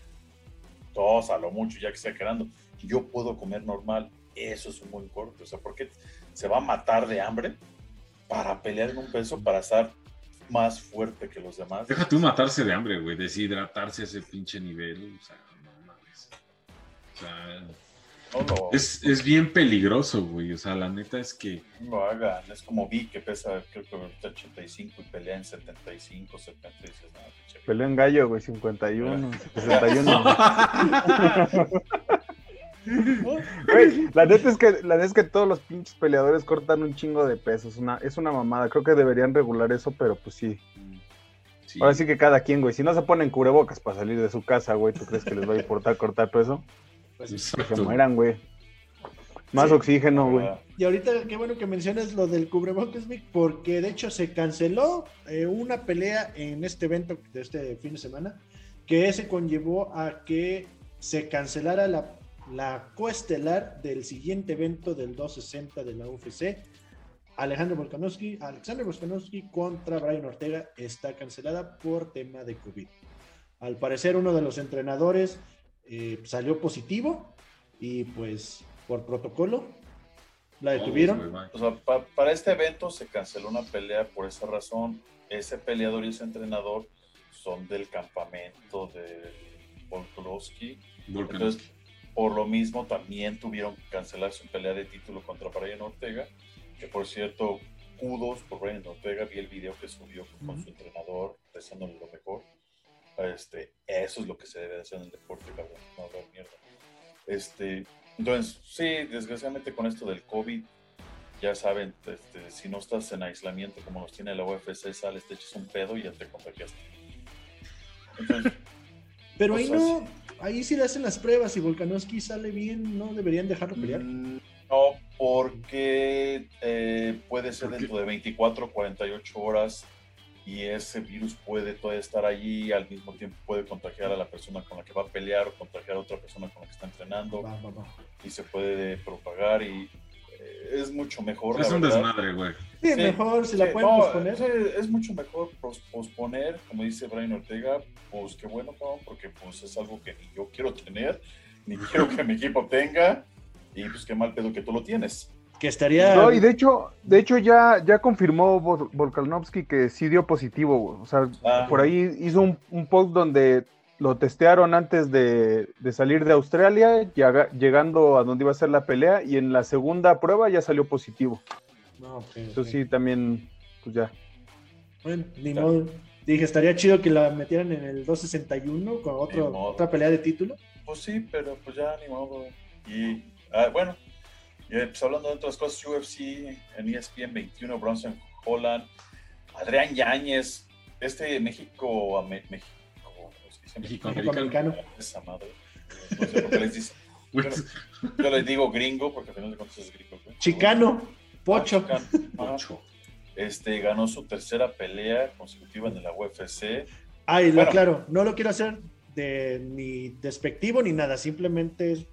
dos a lo mucho, ya que sea quedando. Yo puedo comer normal. Eso es un buen corte. O sea, ¿por qué se va a matar de hambre para pelear en un peso para estar más fuerte que los demás? Deja tú matarse de hambre, güey, deshidratarse a ese pinche nivel, o sea, no mames. O sea, No lo, es, es bien peligroso, güey, o sea, la neta es que... no lo hagan. Es como vi que pesa, creo que ahorita 85 y pelea en 75, 70. y dices, no, pinche Peleó en gallo, güey, 51, 61. Güey, la neta es que la neta es que todos los pinches peleadores cortan un chingo de peso, es una, es una mamada. Creo que deberían regular eso, pero pues sí. sí. Ahora sí que cada quien, güey. Si no se ponen cubrebocas para salir de su casa, güey, ¿tú crees que les va a importar cortar peso? Pues, Que se mueran, güey. Más Sí, oxígeno, güey. Y ahorita qué bueno que mencionas lo del cubrebocas, Vic, porque de hecho se canceló eh, una pelea en este evento de este fin de semana, que se conllevó a que se cancelara la, la coestelar del siguiente evento del 260 de la UFC. Alejandro Volkanovski, Alexander Volkanovski contra Brian Ortega está cancelada por tema de COVID. Al parecer uno de los entrenadores eh, salió positivo y pues por protocolo la detuvieron. O sea, para este evento se canceló una pelea por esa razón. Ese peleador y ese entrenador son del campamento de Volkanovski. Entonces, por lo mismo también tuvieron que cancelar su pelea de título contra Brian Ortega, que por cierto, kudos por Brian Ortega, vi el video que subió con su entrenador, deseándole lo mejor. Este, eso es lo que se debe hacer en el deporte, cabrón, no haber mierda. Este, entonces, sí, desgraciadamente con esto del COVID, ya saben, este, si no estás en aislamiento como nos tiene la UFC, sales, te echas un pedo y ya te contagiaste. Pero ahí no, ahí sí le hacen las pruebas y Volkanovski sale bien, ¿no? Deberían dejarlo pelear. Mm, no, porque eh, puede ser dentro de 24 o 48 horas y ese virus puede todavía estar allí, al mismo tiempo puede contagiar a la persona con la que va a pelear o contagiar a otra persona con la que está entrenando y se puede propagar y es mucho mejor. Es un desmadre, güey. Sí, mejor si la pueden posponer. Es, mucho mejor posponer, como dice Brian Ortega, pues qué bueno, porque pues es algo que ni yo quiero tener, ni quiero que mi equipo tenga, y pues qué mal pedo que tú lo tienes que estaría. No, y de hecho, de hecho ya, ya confirmó Volkanovski que sí dio positivo, O sea, ah. por ahí hizo un, post donde lo testearon antes de, salir de Australia, llegando a donde iba a ser la pelea, y en la segunda prueba ya salió positivo. No, Eso sí, también, pues ya. Bueno, ni modo. Dije, estaría chido que la metieran en el 261 con otro, otra pelea de título. Pues sí, pero pues ya ni modo. Y ah, bueno, y pues hablando de otras cosas, UFC en ESPN 21, Bronson Holland, Adrián Yáñez, este México, México, México, americano. Esa madre. No sé por qué les dice. Yo, les digo gringo porque al final de cuentas es gringo. Chicano, Pocho. Ah, Pocho. Este, ganó su tercera pelea consecutiva en la UFC. Ay, lo claro, no lo quiero hacer de ni despectivo ni nada, simplemente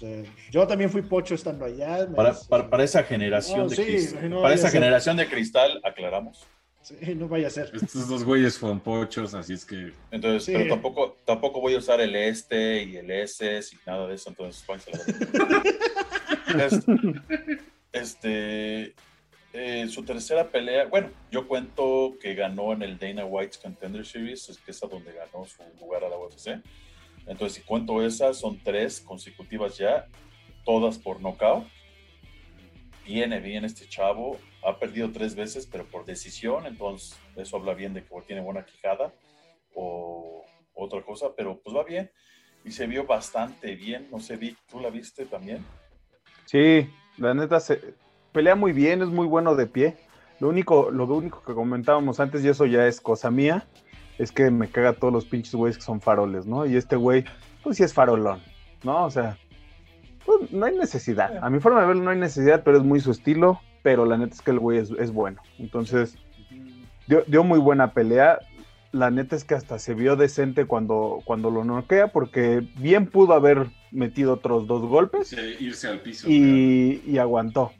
pues, yo también fui pocho estando allá. Para, esa generación de cristal. para esa generación de cristal, aclaramos. Sí, no vaya a ser. Estos dos güeyes fueron pochos, así es que. Entonces, pero tampoco, tampoco voy a usar el este y el S y nada de eso, entonces este, este eh, su tercera pelea, bueno, yo cuento que ganó en el Dana White's Contender Series, que es a donde ganó su lugar a la UFC. Entonces, si cuento esas, son tres consecutivas ya, todas por nocaut. Viene bien este chavo, ha perdido tres veces, pero por decisión, entonces eso habla bien de que tiene buena quijada o otra cosa, pero pues va bien. Y se vio bastante bien, no sé, Vic, ¿tú la viste también? Sí, la neta se pelea muy bien, es muy bueno de pie. Lo único, lo único que comentábamos antes, y eso ya es cosa mía, es que me caga todos los pinches güeyes que son faroles, ¿no? Y este güey, pues sí es farolón, ¿no? O sea, pues no hay necesidad. A mi forma de verlo no hay necesidad, pero es muy su estilo. Pero la neta es que el güey es, bueno. Entonces, dio, muy buena pelea. La neta es que hasta se vio decente cuando, cuando lo noquea, porque bien pudo haber metido otros dos golpes. irse al piso. Y, aguantó.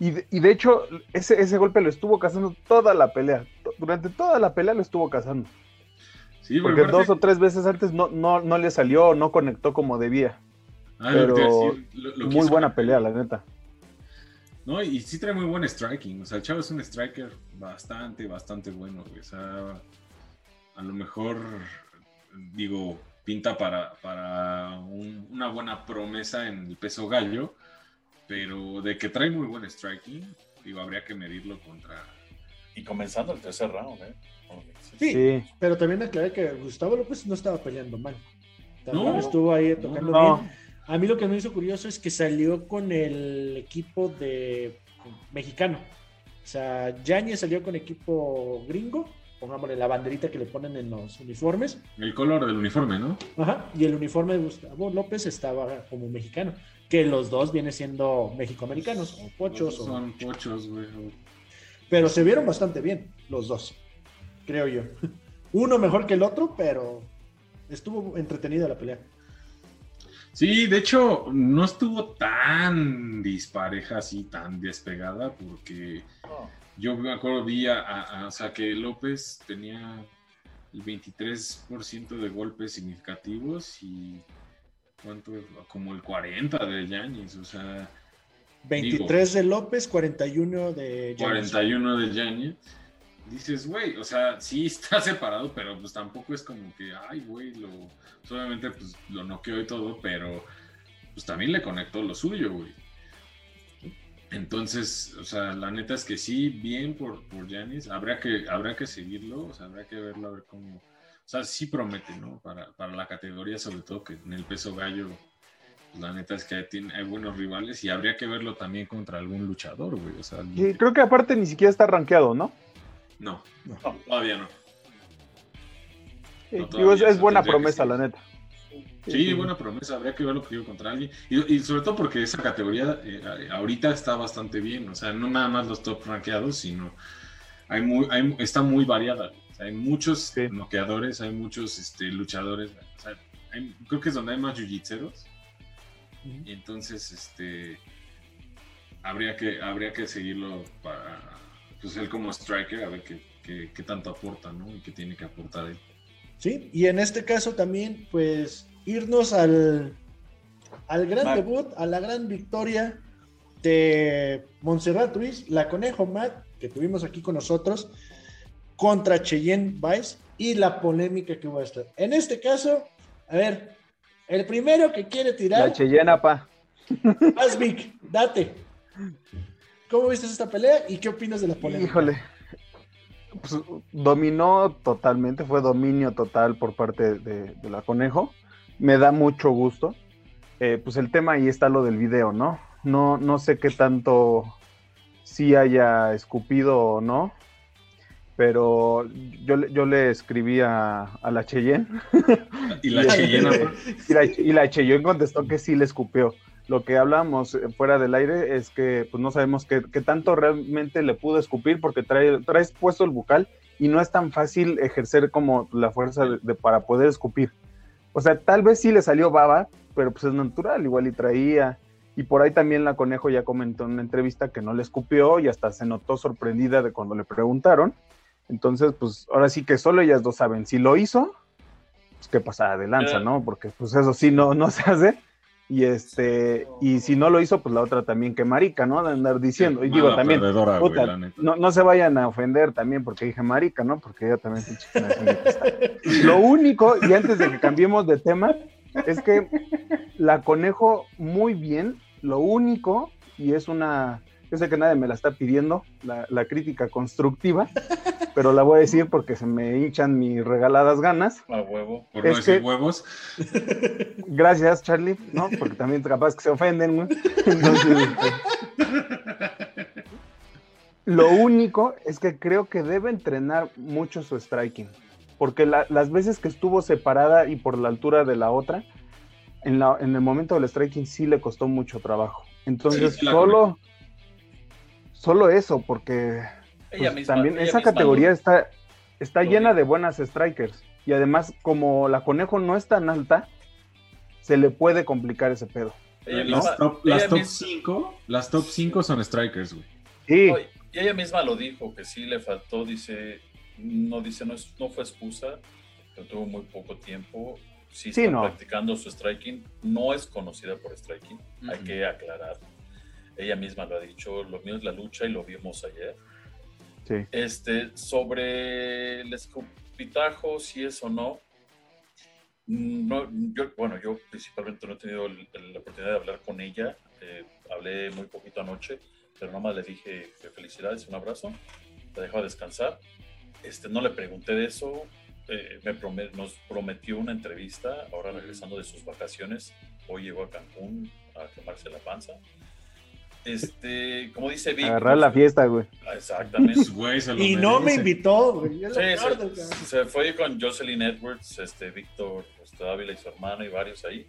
Y de, hecho, ese, ese golpe lo estuvo cazando toda la pelea. Durante toda la pelea lo estuvo cazando. Sí, porque dos o tres veces antes no, no, no le salió, no conectó como debía. Ah, pero muy buena pelea, la neta. No, y sí trae muy buen striking. O sea, el chavo es un striker bastante, bastante bueno. O sea, a lo mejor, digo, pinta para, para una buena promesa en el peso gallo, pero de que trae muy buen striking, digo, habría que medirlo contra. Y comenzando el tercer round, ¿eh? Sí, pero también aclaré que Gustavo López no estaba peleando mal. También estuvo ahí tocando bien. A mí lo que me hizo curioso es que salió con el equipo de mexicano. O sea, Yañez salió con equipo gringo, pongámosle la banderita que le ponen en los uniformes. El color del uniforme, ¿no? Ajá, y el uniforme de Gustavo López estaba como mexicano, que los dos vienen siendo mexicoamericanos, o pochos. Son pochos, güey. Pero se vieron bastante bien, los dos creo yo. Uno mejor que el otro, pero estuvo entretenida la pelea. Sí, de hecho, no estuvo tan dispareja así, tan despegada, porque No. yo me acuerdo, vi a, a- a- o sea, que López tenía el 23% de golpes significativos y ¿cuánto? Como el 40 de Yanis, o sea, 23 de López, 41 de Giannis. 41 de Yanis. Dices, güey, o sea, sí está separado, pero pues tampoco es como que, ay, güey, lo, pues, obviamente pues lo noqueó y todo, pero pues también le conectó lo suyo, güey. Entonces, o sea, la neta es que sí, bien por, por Giannis, habría que, habría que seguirlo, o sea, habría que verlo a ver cómo, o sea, sí promete, ¿no? Para, para la categoría, sobre todo que en el peso gallo, pues, la neta es que tiene, hay buenos rivales y habría que verlo también contra algún luchador, güey, o sea, creo que aparte ni siquiera está rankeado, ¿no? No, No. todavía no. Sí, No, digo, es, buena promesa, la neta. Sí, buena promesa, habría que verlo que digo contra alguien. Y, y sobre todo porque esa categoría eh, ahorita está bastante bien, o sea, no nada más los top rankeados, sino hay muy, hay- está muy variada. O sea, hay muchos Sí. noqueadores, hay muchos este, luchadores, o sea, hay- creo que es donde hay más jiu-jitseros. Ujú. Y entonces, este, habría que, habría que seguirlo para, pues él como striker, a ver qué, qué, qué tanto aporta, ¿no? Y qué tiene que aportar él. Sí, y en este caso también, pues, irnos al, al gran debut, a la gran victoria de Montserrat Ruiz, la Conejo Matt, que tuvimos aquí con nosotros, contra Cheyenne Vice y la polémica que hubo a estar. En este caso, a ver, el primero que quiere La tirar, Cheyenne, pa. Vas Vic, date. ¿Cómo viste esta pelea y qué opinas de la polémica? Híjole. Pues, dominó totalmente, fue dominio total por parte de, de la Conejo. Me da mucho gusto. Eh, pues el tema ahí está lo del video, ¿no? No, no sé qué tanto sí haya escupido o no, pero yo, le- yo le escribí a, a la Cheyenne Y la Cheyenne, y la, y la Cheyenne contestó que sí le escupió. Lo que hablamos eh, fuera del aire es que pues no sabemos qué, qué tanto realmente le pudo escupir porque trae, traes puesto el bucal y no es tan fácil ejercer como la fuerza de, para poder escupir. O sea, tal vez sí le salió baba, pero pues es natural, igual y traía. Y por ahí también la conejo ya comentó en una entrevista que no le escupió y hasta se notó sorprendida de cuando le preguntaron. Entonces, pues ahora sí que solo ellas dos saben. Si lo hizo, pues qué pasada de lanza, Eh. ¿no? Porque pues eso sí no, no se hace. Y este, y si no lo hizo, pues la otra también que marica, ¿no? De andar diciendo. Y digo también, güey, no, no se vayan a ofender también porque dije marica, ¿no? Porque ella también cristal. Lo único, y antes de que cambiemos de tema, es que la conejo muy bien. Lo único, y es una, yo sé que nadie me la está pidiendo, la, la crítica constructiva, pero la voy a decir porque se me hinchan mis regaladas ganas. A huevo. Por no es decir que- huevos. Gracias, Charlie, ¿no? Porque también capaz que se ofenden, güey. Entonces, este, lo único es que creo que debe entrenar mucho su striking. Porque la- las veces que estuvo separada y por la altura de la otra, en, la- en el momento del striking sí le costó mucho trabajo. Entonces, Sí, sí la solo, solo eso, porque Ella pues, misma. también ella esa misma categoría lo- está, está llena de buenas strikers. Y además, como la conejo no es tan alta, se le puede complicar ese pedo. ella Las misma- top, las top misma- 5, las top 5 son strikers, güey. Sí, No, y ella misma lo dijo, que sí le faltó, dice, no dice, no, es- no fue excusa, que tuvo muy poco tiempo, sí Sí, está no. practicando su striking, no es conocida por striking, hay que aclarar. Ella misma lo ha dicho, lo mío es la lucha y lo vimos ayer. sí. Este, sobre el escupitajo, si es o no, no yo, bueno, yo principalmente no he tenido el- el- la oportunidad de hablar con ella, eh, hablé muy poquito anoche, pero nomás le dije felicidades, un abrazo, la dejo a descansar. Este, no le pregunté de eso, eh, me prome- nos prometió una entrevista, ahora regresando de sus vacaciones, hoy llegó a Cancún a quemarse la panza. Este, como dice Vic, Agarrar la fiesta, güey. Exactamente. Güey, se lo Y no me invitó, güey. yo Sí, se, fue con Jocelyn Edwards, este, Víctor este, Dávila y su hermano y varios ahí.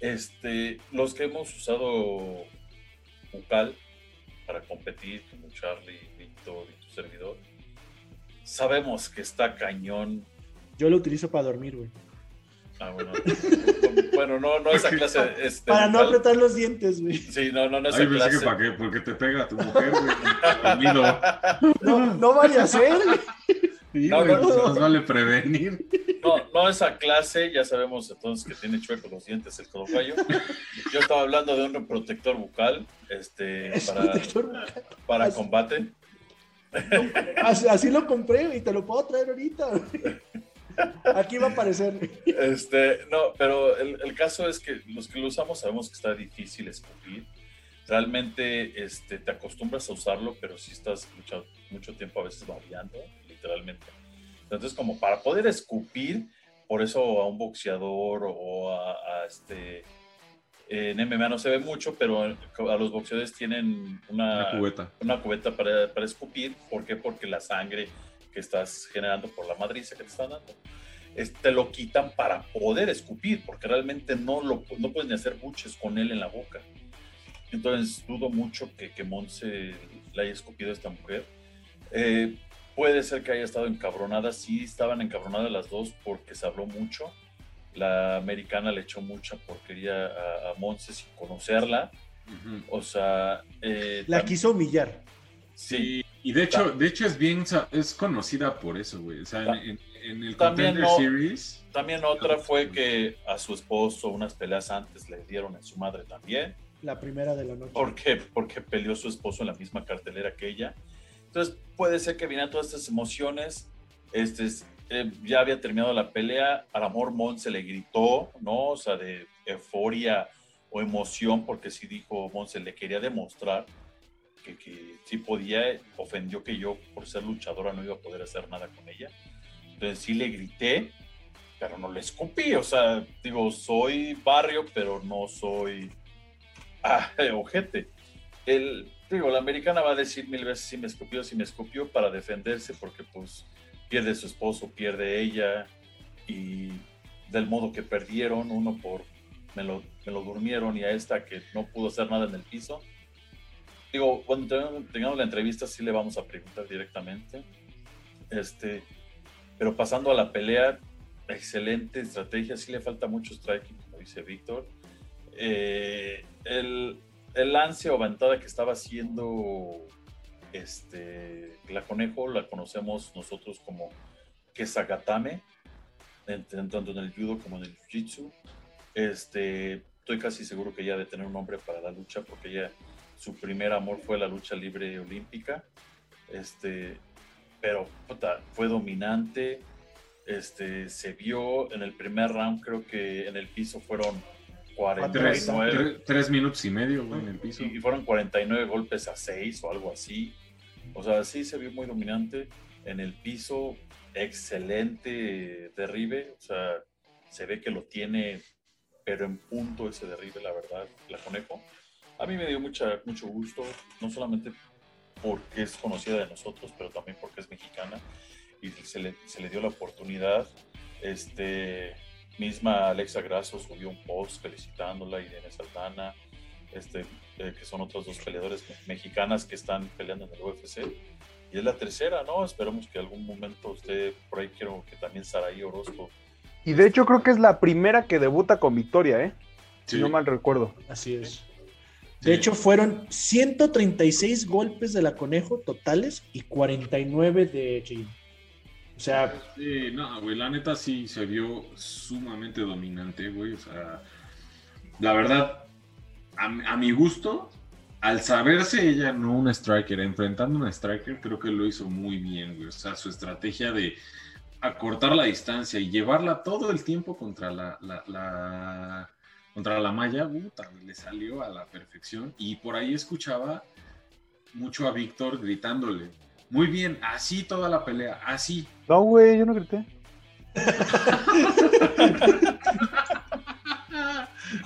Este, los que hemos usado bucal para competir, como Charlie, Víctor y tu servidor, sabemos que está cañón. Yo lo utilizo para dormir, güey. Ah, bueno. bueno, no, no esa clase. Este, Para no apretar los dientes, güey. Sí, no, no, no esa Ay, clase. que para qué, porque te pega tu mujer, güey. No, no vaya a ser. Sí, No, güey, no, no. Más vale prevenir. No, no esa clase, ya sabemos entonces que tiene chuecos los dientes el codocayo. Yo estaba hablando de un protector bucal este, Es para, protector bucal. para Así- combate. Así, así lo compré y te lo puedo traer ahorita. güey. Aquí va a aparecer. Este, no, pero el, el caso es que los que lo usamos sabemos que está difícil escupir. Realmente este, te acostumbras a usarlo, pero si estás mucho, mucho tiempo a veces babeando, literalmente. Entonces, como para poder escupir, por eso a un boxeador o a, a este... En MMA no se ve mucho, pero a los boxeadores tienen una, Una cubeta. una cubeta para, para escupir. ¿Por qué? Porque la sangre que estás generando por la madriza que te están dando, es- te lo quitan para poder escupir, porque realmente no, lo, no puedes ni hacer buches con él en la boca. Entonces dudo mucho que, que Monse le haya escupido a esta mujer. Eh, puede ser que haya estado encabronada, sí estaban encabronadas las dos porque se habló mucho. La americana le echó mucha porquería a, a Monse sin conocerla. Ujú. O sea, eh, La quiso humillar. Sí, y de hecho, de hecho es bien, es conocida por eso, güey. O sea, en, en- en el También Contender no- Series, También otra fue que a su esposo unas peleas antes le dieron en su madre también. La primera de la noche. ¿Por qué? Porque peleó su esposo en la misma cartelera que ella. Entonces puede ser que vinieran todas estas emociones. Este, es- eh, ya había terminado la pelea. Al amor Mon se le gritó, ¿no? O sea, de euforia o emoción, porque sí dijo Mon se le quería demostrar que, que sí podía. Ofendió que yo, por ser luchadora, no iba a poder hacer nada con ella. Entonces sí le grité, pero no le escupí. O sea, digo, soy barrio, pero no soy ah, ojete. El, digo, la americana va a decir mil veces si me escupió, si me escupió para defenderse, porque pues pierde su esposo, pierde ella, y del modo que perdieron, uno por me lo, me lo durmieron y a esta que no pudo hacer nada en el piso. Digo, cuando tengamos, la entrevista sí le vamos a preguntar directamente. Este, pero pasando a la pelea, excelente estrategia, sí le falta mucho striking, como dice Víctor. Eh, el, el lance o ventada que estaba haciendo este, la conejo, la conocemos nosotros como Kesagatame, tanto en el judo como en el jiu-jitsu. Este, estoy casi seguro que ella debe tener un nombre para la lucha porque ella, su primer amor fue la lucha libre olímpica. Este, pero puta, fue dominante. Este, se vio en el primer round, creo que en el piso fueron tres, 49. tres- tres minutos y medio, güey, en el piso. Y fueron 49 golpes a 6 o algo así. O sea, sí se vio muy dominante. En el piso, excelente derribe. O sea, se ve que lo tiene, pero en punto ese derribe, la verdad, la conejo. A mí me dio mucha, mucho gusto, no solamente porque es conocida de nosotros, pero también porque es mexicana y se le, se le dio la oportunidad. Este, misma Alexa Grasso subió un post felicitándola, Irene Saldana, este, eh, que son otras dos peleadores me- mexicanas que están peleando en el UFC. Y es la tercera, ¿no? Esperemos que algún momento usted, por ahí quiero que también Saraí Orozco. Y de hecho creo que es la primera que debuta con victoria, ¿eh? Sí. Si no mal recuerdo. Así es. Sí. De hecho, fueron 136 golpes de la conejo totales y 49 de Cheyenne. O sea, Sí, no, güey, la neta sí se vio sumamente dominante, güey. O sea, la verdad, a, a mi gusto, al saberse ella no una striker, enfrentando una striker, creo que lo hizo muy bien, güey. O sea, su estrategia de acortar la distancia y llevarla todo el tiempo contra la, la, la- contra la malla, puta, le salió a la perfección. Y por ahí escuchaba mucho a Víctor gritándole. Muy bien, así toda la pelea, así, No, güey, yo no grité.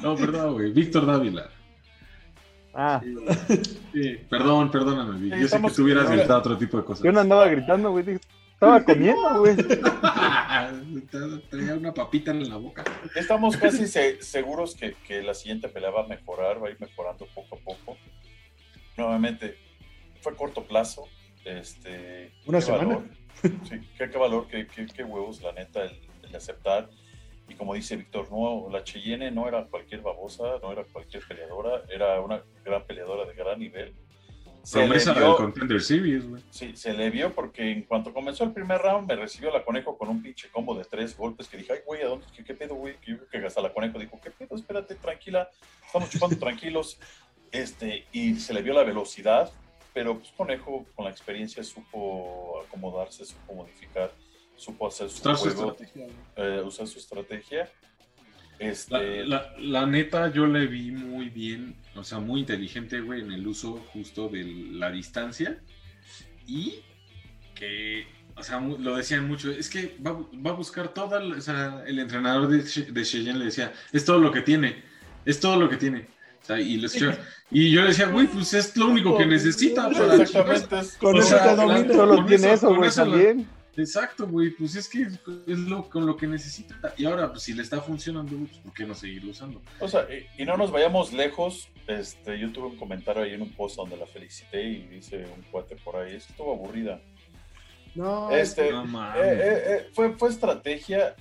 No, perdón, güey. Víctor Dávila. Ah, Sí, perdón, perdóname, Vic. Yo sé que tú hubieras gritado otro tipo de cosas. yo no andaba gritando, güey. Estaba comiendo, güey. Traía una papita en la boca. Estamos casi se- seguros que, que la siguiente pelea va a mejorar, va a ir mejorando poco a poco. Nuevamente, fue a corto plazo. Este, Una qué semana. valor. Sí, qué, qué valor, qué, qué- qué huevos, la neta, el, el aceptar. Y como dice Víctor, no, la Cheyenne no era cualquier babosa, no era cualquier peleadora, era una gran peleadora de gran nivel. Se Promesa le vio, del Contender Series, güey. Sí, se le vio porque en cuanto comenzó el primer round me recibió la Conejo con un pinche combo de tres golpes que dije, ay, güey, ¿a dónde? ¿Qué, qué pedo, güey? Que, que hasta la Conejo dijo, ¿qué pedo? Espérate, tranquila, estamos chupando tranquilos. Este, y se le vio la velocidad, pero pues Conejo con la experiencia supo acomodarse, supo modificar, supo hacer su juego, eh, usar su estrategia este... La, neta, yo le vi muy bien, o sea, muy inteligente, güey, en el uso justo de la distancia. Y que, o sea, lo decían mucho, es que va, a buscar toda, o sea, el entrenador de, de Cheyenne le decía, es todo lo que tiene, es todo lo que tiene. O sea, y, y, yo le decía, güey, pues es lo único que necesita para Exactamente. Con eso te domina. Solo tiene eso, güey, también. Exacto, güey, pues es que es lo, con lo que necesita. Y ahora, pues si le está funcionando, pues ¿por qué no seguirlo usando? O sea, y, no nos vayamos lejos. Este, yo tuve un comentario ahí en un post donde la felicité y dice un cuate por ahí, es que estuvo aburrida. No, este, no eh, eh, eh, fue, fue estrategia.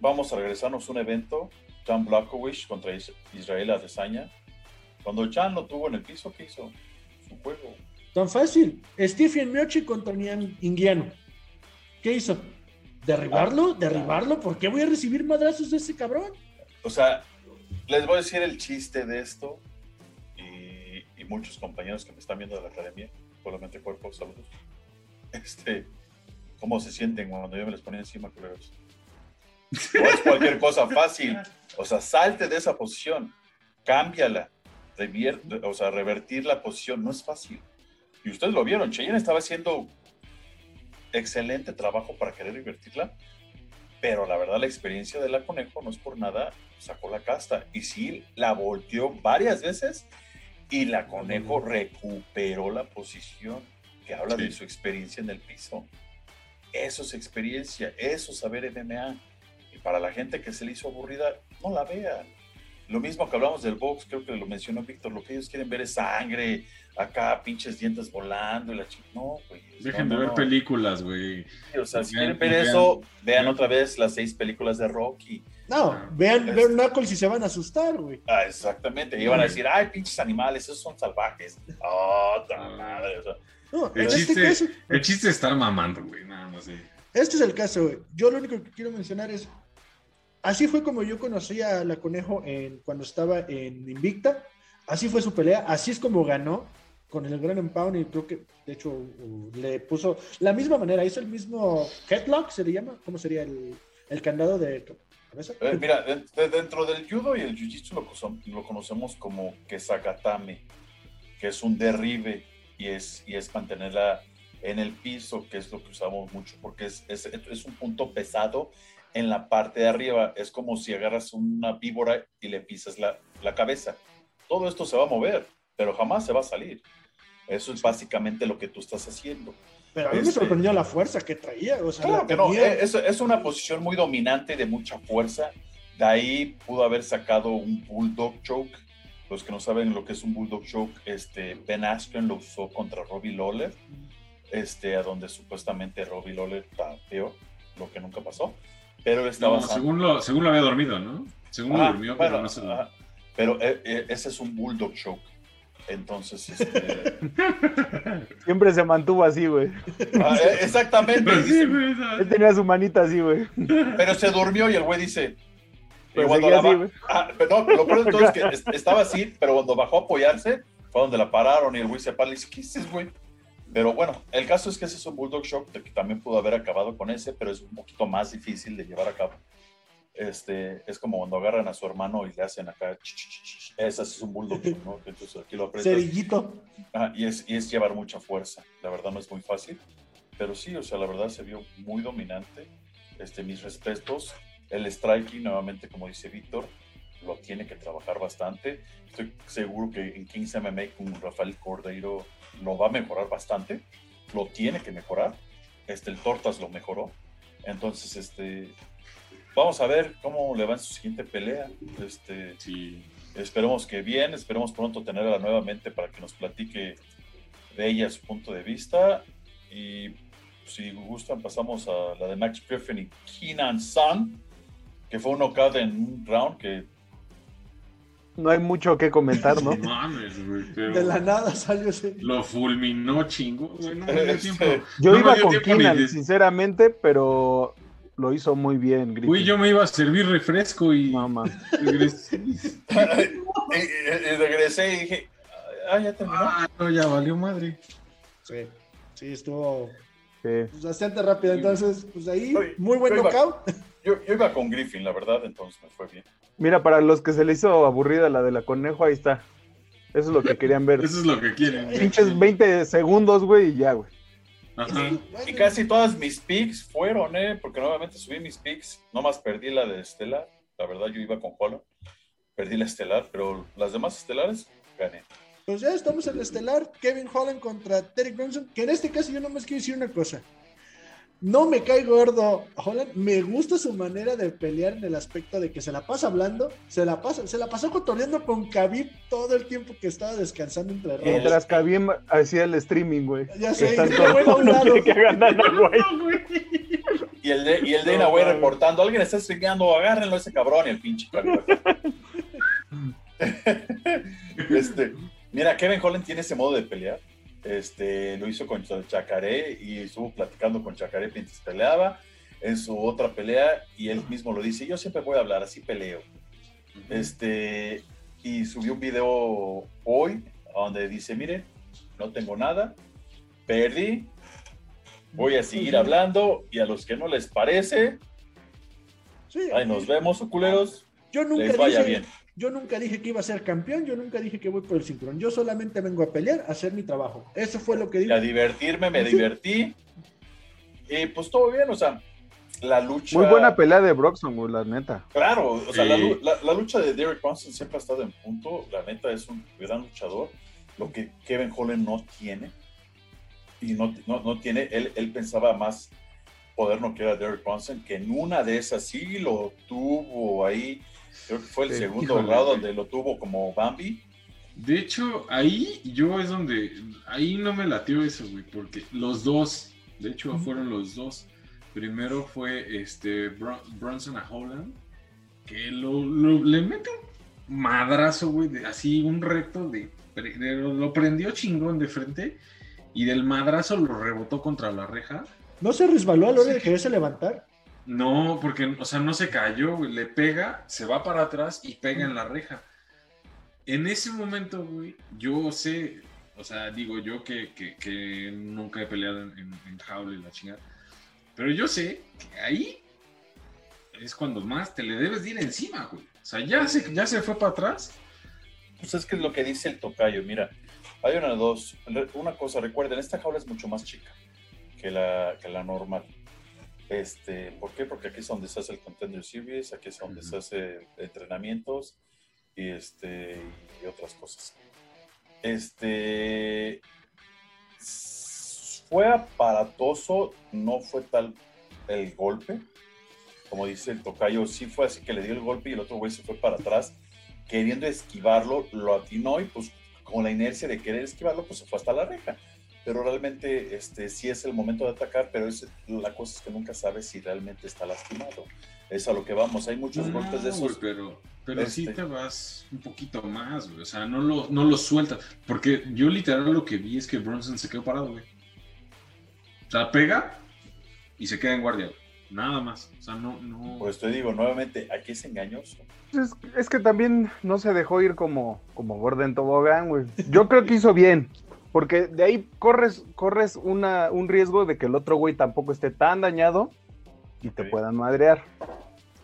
Vamos a regresarnos a un evento. Jan Blakowicz contra Israel Adesanya. Cuando Jan lo tuvo en el piso, ¿qué hizo? Su juego. Tan fácil. Stephen Miochi contra Nian Indiano. ¿Qué hizo? ¿Derribarlo? Ah, ¿Derribarlo? ¿Por qué voy a recibir madrazos de ese cabrón? O sea, les voy a decir el chiste de esto y, muchos compañeros que me están viendo de la academia, solamente cuerpo, saludos. Este, ¿cómo se sienten cuando yo me les ponía encima, culeros? No es cualquier cosa fácil. O sea, salte de esa posición, cámbiala, revierte, o sea, revertir la posición, no es fácil. Y ustedes lo vieron, Cheyenne estaba haciendo excelente trabajo para querer invertirla, pero la verdad la experiencia de la Conejo no es por nada, sacó la casta y sí la volteó varias veces y la Conejo recuperó la posición que habla de su experiencia en el piso. Eso es experiencia, eso es saber MMA. Y para la gente que se le hizo aburrida, no la vean. Lo mismo que hablamos del box, creo que lo mencionó Víctor, lo que ellos quieren ver es sangre, acá pinches dientes volando y la chica. No, güey. Dejen de ver películas, güey. o sea, si quieren ver eso, vean, otra vez las seis películas de Rocky. No, ah, vean, vean Knuckles y se van a asustar, güey. Ah, exactamente. Y van a decir, ay, pinches animales, esos son salvajes. Oh, madre. O sea, no, el, este chiste, caso, el chiste es estar mamando, güey, nada más. Este es el caso, güey. Yo lo único que quiero mencionar es, así fue como yo conocí a la Conejo en, cuando estaba en Invicta. Así fue su pelea, así es como ganó con el gran empound y creo que de hecho le puso la misma manera, hizo el mismo headlock, se le llama, ¿cómo sería el, el candado de cabeza? Eh, mira, dentro del judo y el jiu-jitsu lo, lo, conocemos como kesakatame, que es un derribe y es, y es mantenerla en el piso, que es lo que usamos mucho, porque es, es, es un punto pesado en la parte de arriba, es como si agarras una víbora y le pisas la, la cabeza. Todo esto se va a mover, pero jamás se va a salir. Eso es básicamente lo que tú estás haciendo. Pero a mí me este, sorprendió la fuerza que traía. O sea, claro que no, es, es, una posición muy dominante de mucha fuerza. De ahí pudo haber sacado un Bulldog Choke. Los que no saben lo que es un Bulldog Choke, este, Ben Askren lo usó contra Robbie Lawler, este, a donde supuestamente Robbie Lawler tapeó, lo que nunca pasó. Pero estaba. según, lo, según lo había dormido, ¿no? Según lo durmió, pero no Pero eh, eh, ese es un Bulldog Choke. Entonces, este... Siempre se mantuvo así, güey. Ah, eh, exactamente. Pues Él tenía su manita así, güey. Pero se durmió y el güey dice. Pero cuando la ah, no, lo peor de todo es que estaba así, pero cuando bajó a apoyarse, fue donde la pararon y el güey se para y dice, ¿qué es güey? Pero bueno, el caso es que ese es un Bulldog Shock que también pudo haber acabado con ese, pero es un poquito más difícil de llevar a cabo. Este, es como cuando agarran a su hermano y le hacen acá, ese es un bulldog, ¿no? Entonces aquí lo Cerillito. Ah, y, es, y es llevar mucha fuerza, la verdad no es muy fácil, pero sí, o sea, la verdad se vio muy dominante. Este, mis respetos, el striking, nuevamente, como dice Víctor, lo tiene que trabajar bastante. Estoy seguro que en Kings MMA con Rafael Cordeiro lo va a mejorar bastante, lo tiene que mejorar. Este, el Tortas lo mejoró. Entonces, este, vamos a ver cómo le va en su siguiente pelea. Este, sí. Esperemos que bien, esperemos pronto tenerla nuevamente para que nos platique de ella su punto de vista. Y si gustan, pasamos a la de Max Griffin y Keenan Sun. que fue un knockout en un round que No hay mucho que comentar, ¿no? No mames, güey. pero De la nada salió ese. Lo fulminó chingo, güey. No me dio tiempo. Yo No me iba dio con Keenan, de- sinceramente, pero lo hizo muy bien, Griffin. Güey, yo me iba a servir refresco y man. regresé. y, y- y regresé y dije, ah, ya terminó. Ah, no, ya valió madre. Sí, sí, estuvo Sí. pues, bastante rápido. Entonces, pues ahí, Oye, muy buen oiga. knockout. Yo, yo iba con Griffin, la verdad, entonces me fue bien. Mira, para los que se le hizo aburrida la de la conejo, ahí está. Eso es lo que querían ver. Eso es lo que quieren. güey. Pinches 20 segundos, güey, y ya, güey. Ajá. Y casi todas mis picks fueron, ¿eh? Porque nuevamente subí mis picks. Nomás perdí la de Estelar. La verdad, yo iba con Holland. Perdí la Estelar, pero las demás estelares gané. Pues ya estamos en el estelar. Kevin Holland contra Terry Bronson. Que en este caso yo nomás quiero decir una cosa. No me cae gordo Holland. Me gusta su manera de pelear en el aspecto de que se la pasa hablando. Se la pasa, se la pasó cotorreando con Khabib todo el tiempo que estaba descansando entre rondas. Mientras Khabib hacía el streaming, güey. Ya Que sé, que güey. Y el de, y el de Dana mames. reportando, alguien está streameando, agárrenlo a ese cabrón y el pinche este, mira, Kevin Holland tiene ese modo de pelear. Este, lo hizo con Chacaré y estuvo platicando con Chacaré mientras peleaba en su otra pelea y él mismo lo dice, yo siempre voy a hablar, así peleo. Este, y subió un video hoy donde dice, mire, no tengo nada, perdí, voy a seguir hablando y a los que no les parece, Sí, ahí nos vemos, culeros, Yo nunca les vaya dije, bien. Yo nunca dije que iba a ser campeón, yo nunca dije que voy por el cinturón. Yo solamente vengo a pelear, a hacer mi trabajo. Eso fue lo que Y dije. a divertirme, me Sí. divertí. Y pues todo bien, o sea, la lucha. Muy buena pelea de Broxton, güey, la neta. Claro, o sea, la, Sí. lu- la- la lucha de Derek Bronson siempre ha estado en punto. La neta es un gran luchador. Lo que Kevin Holland no tiene. Y no, no, no tiene, él, él pensaba más poder no a Derek Bronson, que en una de esas sí lo tuvo ahí. Creo que fue el Sí, segundo híjole, grado donde lo tuvo como Bambi. De hecho, ahí yo es donde. Ahí no me latió eso, güey, porque los dos, de hecho, fueron los dos. Primero fue este Bron- Bronson a Holland, que lo, lo- le mete un madrazo, güey, de- así un reto de, de- Lo prendió chingón de frente y del madrazo lo rebotó contra la reja. ¿No se resbaló a la hora de quererse levantar? No, porque, o sea, no se cayó, le pega, se va para atrás y pega en la reja. En ese momento, güey, yo sé, o sea, digo yo que, que- que nunca he peleado en, en, jaula y la chingada, pero yo sé que ahí es cuando más te le debes de ir encima, güey. O sea, ya se, ya se fue para atrás. Pues es que es lo que dice el tocayo. Mira, hay una de dos. Una cosa, recuerden, esta jaula es mucho más chica que la, que la normal. Este, ¿Por qué? Porque aquí es donde se hace el Contender Series, aquí es donde se hace entrenamientos y, este, y otras cosas. Este, fue aparatoso, no fue tal el golpe. Como dice el tocayo, sí fue así que le dio el golpe y el otro güey se fue para atrás queriendo esquivarlo, lo atinó y pues con la inercia de querer esquivarlo, pues se fue hasta la reja. Pero realmente este, sí es el momento de atacar, pero es, la cosa es que nunca sabes si realmente está lastimado. Es a lo que vamos. Hay muchos golpes de esos. pero, pero sí Este. te vas un poquito más, güey. O sea, no lo, no lo sueltas. Porque yo literal lo que vi es que Bronson se quedó parado, güey. O sea, pega y se queda en guardia. Nada más. O sea, no, no. Pues te digo, nuevamente, aquí es engañoso. Es, es que también no se dejó ir como, como Gordon Tobogán, güey. Yo creo que hizo bien. Porque de ahí corres, corres una, un riesgo de que el otro güey tampoco esté tan dañado y te puedan madrear.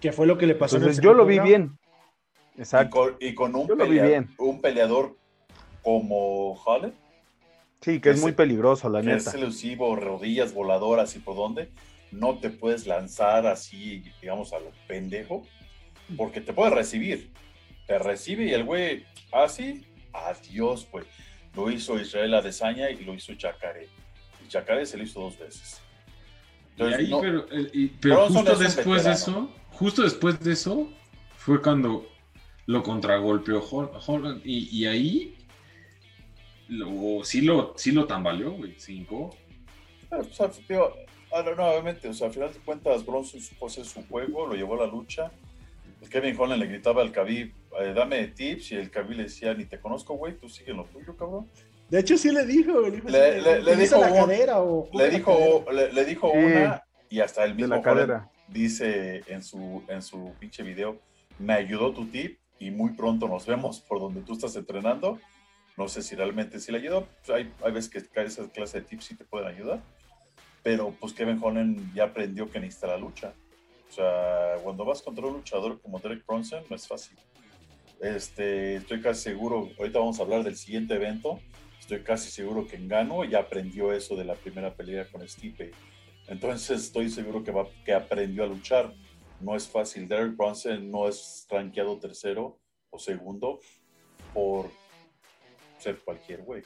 Que fue lo que le pasó en el Entonces yo lo vi bien. Y Exacto. con, y con un, Yo lo vi pelea- bien. un peleador como Holland, Sí, que es muy peligroso, la que neta. es elusivo, rodillas voladoras y por dónde, no te puedes lanzar así, digamos, a lo pendejo, porque te puede recibir. Te recibe y el güey, así, adiós, pues. Lo hizo Israel Adesanya y lo hizo Chacaré. Y Chacaré se lo hizo dos veces. Y Entonces, ahí, no- pero, y- pero justo después de eso, justo después de eso, fue cuando lo contragolpeó Hol- Holland. Y, y ahí lo, sí, lo, sí lo tambaleó, güey. Cinco. Pero, pues, digo, ahora, nuevamente, o sea, al final de cuentas, Bronson supo hacer su juego, lo llevó a la lucha. Kevin Holland le gritaba al Khabib, eh, dame tips, y el Khabib le decía, ni te conozco, güey, tú sigue lo tuyo, cabrón. De hecho, sí le dijo, le dijo, Le- le- le "Utiliza dijo la un- cadera o Le dijo, le, le dijo Sí. una, y hasta el De mismo cadera. dice en su, en su pinche video, me ayudó tu tip, y muy pronto nos vemos por donde tú estás entrenando. No sé si realmente sí le ayudó, pues hay, hay veces que esa clase de tips sí te pueden ayudar, pero pues Kevin Holland ya aprendió que necesita la lucha. O sea, cuando vas contra un luchador como Derek Bronson, no es fácil. Este, estoy casi seguro, ahorita vamos a hablar del siguiente evento, estoy casi seguro que Engano ya aprendió eso de la primera pelea con Stipe. Entonces estoy seguro que, va, que aprendió a luchar. No es fácil. Derek Bronson no es rankeado tercero o segundo por ser cualquier güey.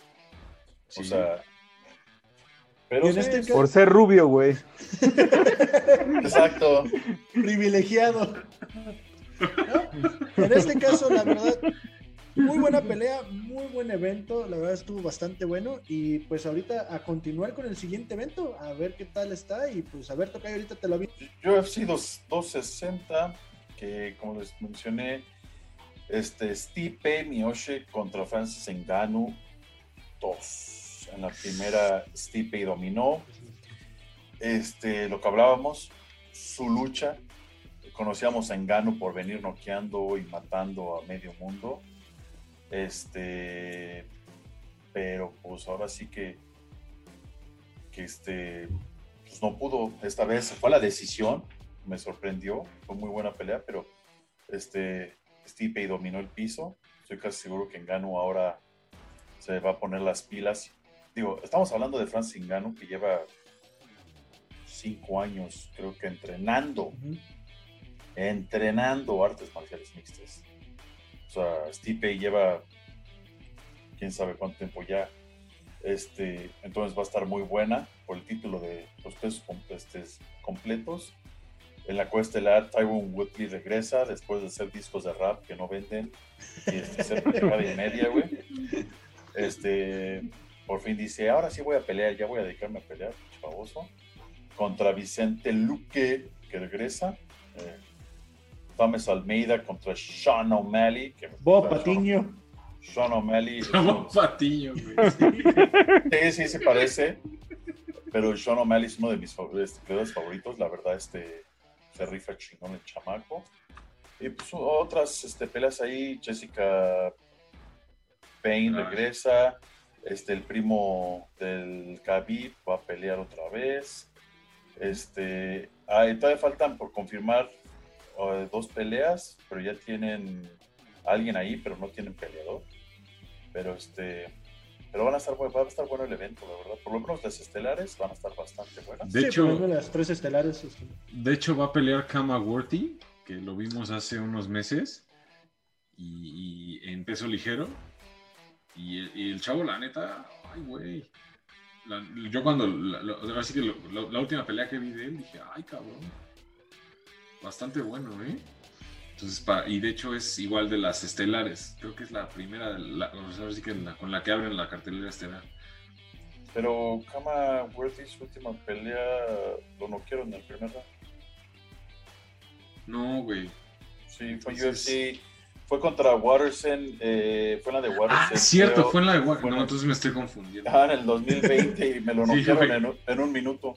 O sea... Pero Y en sí, este Por ser rubio, güey. exacto. privilegiado. En este caso, la verdad, muy buena pelea, muy buen evento, la verdad estuvo bastante bueno y pues ahorita a continuar con el siguiente evento, a ver qué tal está y pues a ver, toca ahorita te lo vi. UFC 2- 260, que como les mencioné, este Stipe Miyoshi contra Francis Ngannou 2. En la primera Stipe dominó. Este, lo que hablábamos, su lucha. Conocíamos a Ngannou por venir noqueando y matando a medio mundo. Este, pero pues ahora sí que, que este, pues no pudo. Esta vez fue la decisión, me sorprendió, fue muy buena pelea, pero este, Stipe dominó el piso. Estoy casi seguro que Ngannou ahora se va a poner las pilas. Digo, estamos hablando de Francis Ngannou que lleva cinco años, creo que entrenando, entrenando artes marciales mixtas. O sea, Stipe lleva quién sabe cuánto tiempo ya. Este, entonces va a estar muy buena por el título de los pesos este, completos. En la cuesta estelar, Tyrone Woodley regresa después de hacer discos de rap que no venden y este, pendejada y media, güey. Este, por fin dice, ahora sí voy a pelear, ya voy a dedicarme a pelear, pinche baboso. Contra Vicente Luque, que regresa. Eh, Thomas Almeida contra Sean O'Malley. Que Bob Patiño. Sean O'Malley. un- Patiño, güey. Sí, sí, se parece. Pero Sean O'Malley es uno de mis fav- peleadores favoritos. La verdad, este se rifa chingón el chamaco. Y pues otras este, peleas ahí. Jessica Payne Ah. regresa. Este, el primo del Khabib va a pelear otra vez. Este, ah, todavía faltan por confirmar dos peleas, pero ya tienen a alguien ahí, pero no tienen peleador. Pero este, pero van a estar, va a estar bueno el evento, la verdad. Por lo menos las estelares van a estar bastante buenas. De Sí, hecho- las tres estelares. este, De hecho, va a pelear Kama Worthy, que lo vimos hace unos meses, y, y en peso ligero. Y, el- y el chavo, la neta, ay, güey. La- yo cuando, la, la- ahora sí que lo- lo- la última pelea que vi de él, dije, ay, cabrón. Bastante bueno, ¿eh? Entonces, pa- y de hecho es igual de las estelares. Creo que es la primera, la, sí que la- con la que abren la cartelera estelar. Pero Kama Worthy, su última pelea, lo noquearon en el primer round. No, güey. Sí, fue Entonces- UFC. Fue contra Watterson, eh, fue la de Watterson. Ah, cierto, creo. fue en la de Wa- fue en No, entonces me estoy confundiendo. Ah, en el 2020 y me lo Sí, noquearon güey. en, un- en un minuto.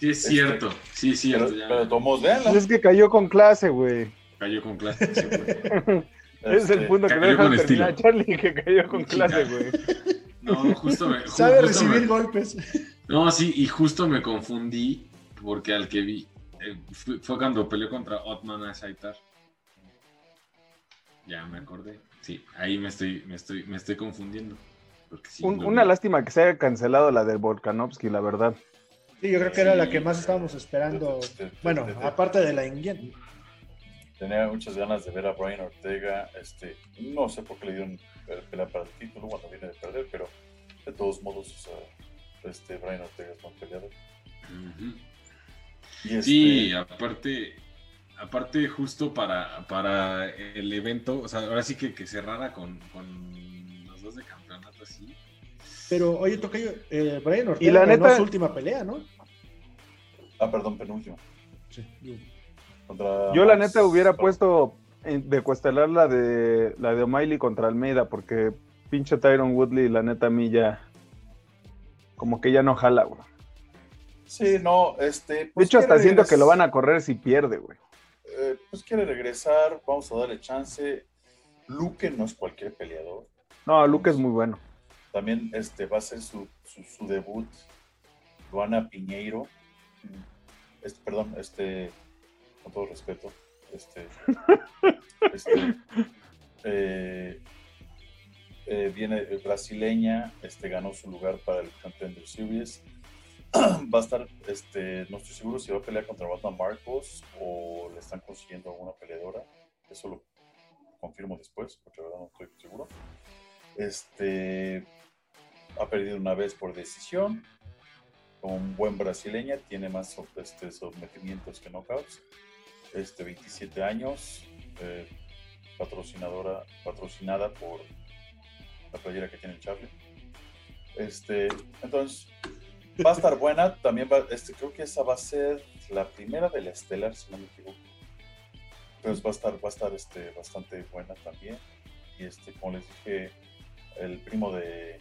Sí, es cierto. Sí, es Pero, cierto. ya pero tomos, véanla. Es que cayó con clase, güey. Cayó con clase. sí, güey. Es el Este, punto que no cayó terminar, estilo. Charlie, que cayó con clase, güey. No, justo me. ju- Sabe justo recibir me- golpes. No, sí, y justo me confundí porque al que vi eh, fue, fue cuando peleó contra Otman Azaitar. Ya me acordé. Sí, ahí me estoy, me estoy, me estoy confundiendo. Porque sí, Un- lo una lástima que se haya cancelado la del Volkanovski, la verdad. Sí, yo creo que era la que más estábamos esperando. Te- te- Bueno, te- te- aparte de la Ingen. Tenía muchas ganas de ver a Brian Ortega. Este, no sé por qué le dieron pe- pelea para el título cuando viene de perder, pero de todos modos, o sea, este, Brian Ortega es buen peleador. Y este, Sí, aparte, aparte justo para, para el evento, o sea, ahora sí que, que cerrara con, con los dos de campeonato así. Pero, oye, Tocayo, eh, Brian Ortega Y la ganó neta- su última pelea, ¿no? Ah, perdón, penúltimo. Sí. Contra Yo la neta hubiera puesto de cuestelar la de la de O'Malley contra Almeida, porque pinche Tyron Woodley, la neta a mí ya como que ya no jala, güey. Sí, no, este. De pues hecho, hasta siento que lo van a correr si pierde, güey. eh, pues quiere regresar, vamos a darle chance. Luque no es cualquier peleador. No, Luke es muy bueno. También este, va a ser su, su, su debut. Luana Piñeiro. Este, perdón, este, con todo respeto. Este, este, eh, eh, viene brasileña, este, ganó su lugar para el Contender Series. va a estar, este, no estoy seguro si va a pelear contra Rata Marcos o le están consiguiendo alguna peleadora. Eso lo confirmo después, porque la verdad no estoy seguro. Este ha perdido una vez por decisión. Un buen brasileña, tiene más este, sometimientos que knockouts. Este, 27 años, eh, patrocinadora, patrocinada por la playera que tiene el Charlie. Este, entonces, va a estar buena. También va, este, creo que esa va a ser la primera de la estelar, si no me equivoco. Entonces va a estar, va a estar este, bastante buena también. Y este, como les dije, el primo de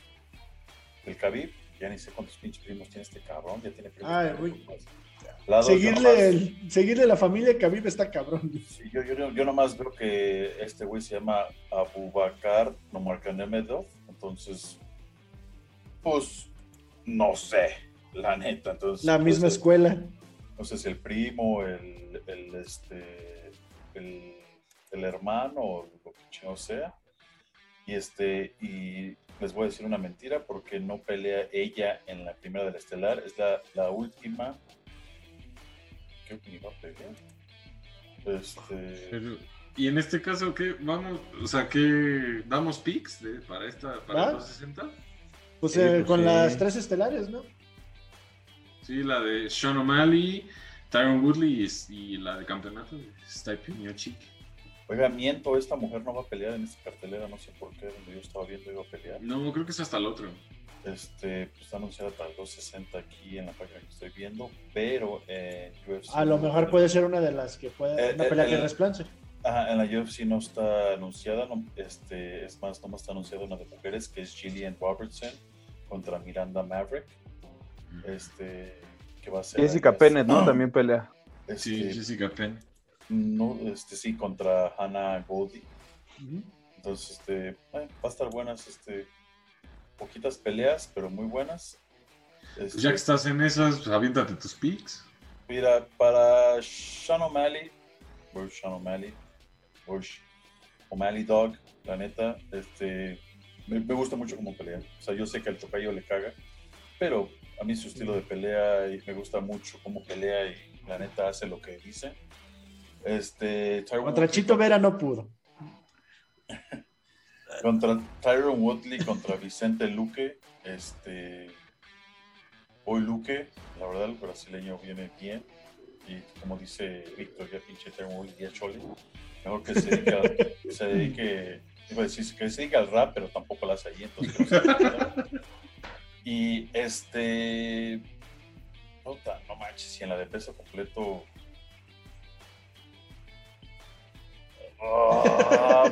del Khabib, ya ni sé cuántos pinches primos tiene este cabrón, ya tiene primos. Ay, güey. Seguirle, el- seguirle la familia Khabib está cabrón. Sí, yo, yo, yo nomás veo que este güey se llama Abubakar Nomarkanemedov, entonces, pues, no sé, la neta. Entonces, La misma pues, escuela. No sé si el primo, el, el, este, el, el hermano, o lo que sea. Y, este, y les voy a decir una mentira porque no pelea ella en la primera del estelar. Es la, la última. Creo que ni va a pelear. Este, Pero, y en este caso, ¿qué? Vamos, o sea, ¿qué? ¿Damos picks de- para esta, para el 260? Pues eh, pues con las tres estelares, ¿no? Sí, la de Sean O'Malley, Tyron Woodley y, y la de campeonato de Stipe Miocic. Oiga, miento, esta mujer no va a pelear en esta cartelera, no sé por qué, donde yo estaba viendo iba a pelear. No, creo que es hasta el otro. Este, pues está anunciada para el 260 aquí en la página que estoy viendo, pero UFC. A lo no- mejor puede ser una de las que puede, Eh, una eh, pelea que resplance. Ajá, en la UFC no está anunciada, no, este, es más, no está anunciada una de mujeres que es Gillian Robertson contra Miranda Maverick. Este, que va a ser. Jessica es- Pennett, ¿no? También pelea. Este, Sí, Jessica Penn. No, este, sí, contra Hannah Goldie. Entonces, este, eh, va a estar buenas, este, poquitas peleas, pero muy buenas. Pues Este, ya que estás en esas, pues aviéntate tus picks. Mira, para Sean O'Malley, Bush Sean O'Malley, Bush O'Malley Dog, la neta, este, me, me gusta mucho cómo pelea. O sea, yo sé que al tocayo le caga, pero a mí su estilo de pelea y me gusta mucho cómo pelea y la neta hace lo que dice. Este, Tyron Contra Woodley- Chito Vera no pudo. contra Tyron Woodley contra Vicente Luque, este, hoy Luque, la verdad el brasileño viene bien y como dice Víctor, ya pinche Tyron Woodley, ya chole, mejor que se dedique, a- que se dedique, iba a decir que se dedique al rap, pero tampoco la hace allí, entonces no dedica. Y este, no manches, y en la de peso completo... Ah,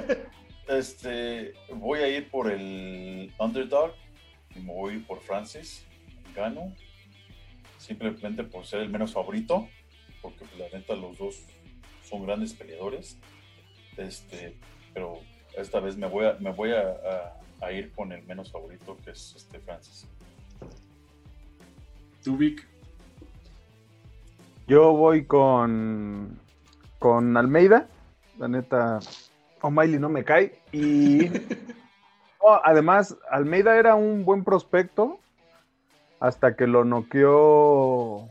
este, voy a ir por el underdog y me voy a ir por Francis. Gano. Simplemente por ser el menos favorito. Porque pues, la neta los dos son grandes peleadores. Este, pero esta vez me voy a, me voy a, a- a ir con el menos favorito que es este Francis. ¿Tú, Vic? Yo voy con, con Almeida. La neta, O'Malley no me cae. Y no, además, Almeida era un buen prospecto hasta que lo noqueó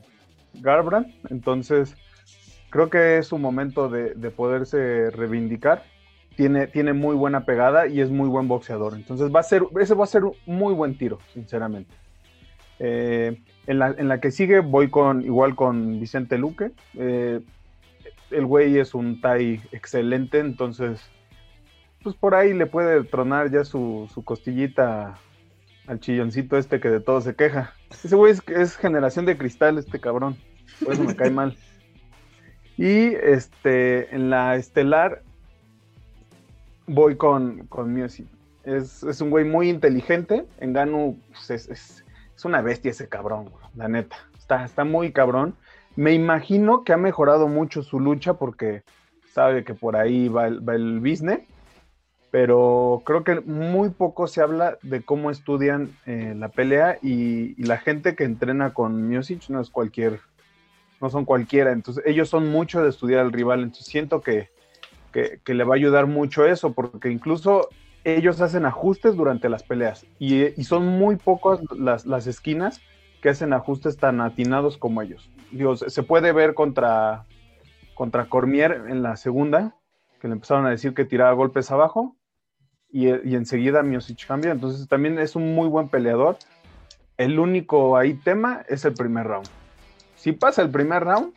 Garbrandt. Entonces, creo que es un momento de, de poderse reivindicar. Tiene, tiene muy buena pegada y es muy buen boxeador. Entonces, va a ser, ese va a ser un muy buen tiro, sinceramente. Eh, en, la, en la que sigue voy con igual con Vicente Luque. Eh, el güey es un Tai excelente, entonces pues por ahí le puede tronar ya su, su costillita al chilloncito este que de todo se queja. Ese güey es, es generación de cristal, este cabrón. Por eso me cae mal. Y este, en la estelar voy con, con Music. Es, es un güey muy inteligente. En Ganu pues, es, es, es una bestia ese cabrón, la neta. Está, está muy cabrón. Me imagino que ha mejorado mucho su lucha porque sabe que por ahí va el, business, pero creo que muy poco se habla de cómo estudian eh, la pelea y, la gente que entrena con Music no es cualquier, no son cualquiera, entonces ellos son mucho de estudiar al rival, entonces siento que, que, que le va a ayudar mucho eso, porque incluso ellos hacen ajustes durante las peleas y, y son muy pocas las, las, esquinas que hacen ajustes tan atinados como ellos. Digo, se puede ver contra, contra Cormier en la segunda, que le empezaron a decir que tiraba golpes abajo y, y enseguida Miosic cambia. Entonces también es un muy buen peleador. El único ahí tema es el primer round. Si pasa el primer round,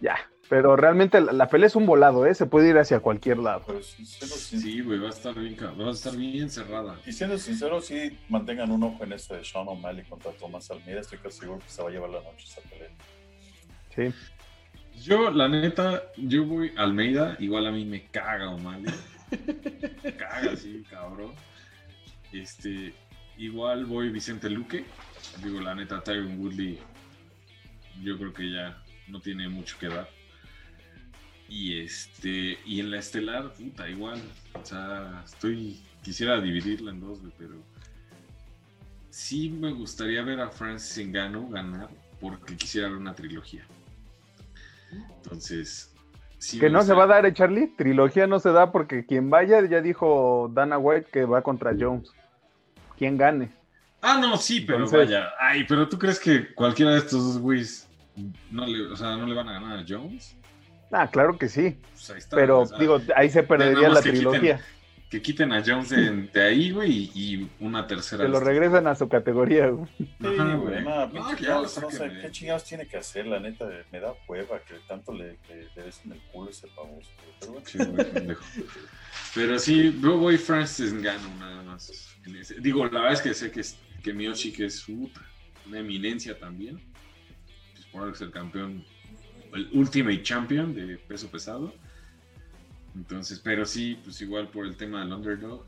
ya, pero realmente la, la, pelea es un volado, ¿eh? Se puede ir hacia cualquier lado. Pues, sí, güey, va a estar bien, va a estar bien cerrada. Y siendo sincero, sí, mantengan un ojo en este de Sean O'Malley contra Tomás Almeida. Estoy casi seguro que se va a llevar la noche esa pelea. Sí. Yo, la neta, yo voy Almeida, igual a mí me caga O'Malley. me caga, sí, cabrón. Este, igual voy Vicente Luque. Digo, la neta, Tyron Woodley, yo creo que ya no tiene mucho que dar. Y este, y en la estelar, puta, igual. O sea, estoy. Quisiera dividirla en dos, pero. Sí me gustaría ver a Francis Ngannou ganar porque quisiera ver una trilogía. Entonces. Sí que no gustaría... se va a dar, ¿eh, Charlie? Trilogía no se da porque quien vaya, ya dijo Dana White que va contra Jones. Quien gane. Ah, no, sí, pero Entonces... vaya. Ay, pero ¿tú crees que cualquiera de estos dos güeyes no le, o sea, no le van a ganar a Jones? Ah, claro que sí. Pues está, pero o sea, digo, ahí se perdería la que trilogía. Quiten, que quiten a Jones de, de ahí, güey, y, una tercera. Que lo regresan a su categoría, güey. Sí, güey. No, no, sé qué chingados tiene que hacer, la neta, me da hueva que tanto le, le, le des en el culo ese famoso. Pero, sí, güey, pero sí, yo voy Francis Gano nada más. Digo, la verdad es que sé que, que Miyoshi que es una eminencia también. Pues por algo es el campeón el Ultimate Champion de peso pesado. Entonces, pero sí, pues igual por el tema del underdog,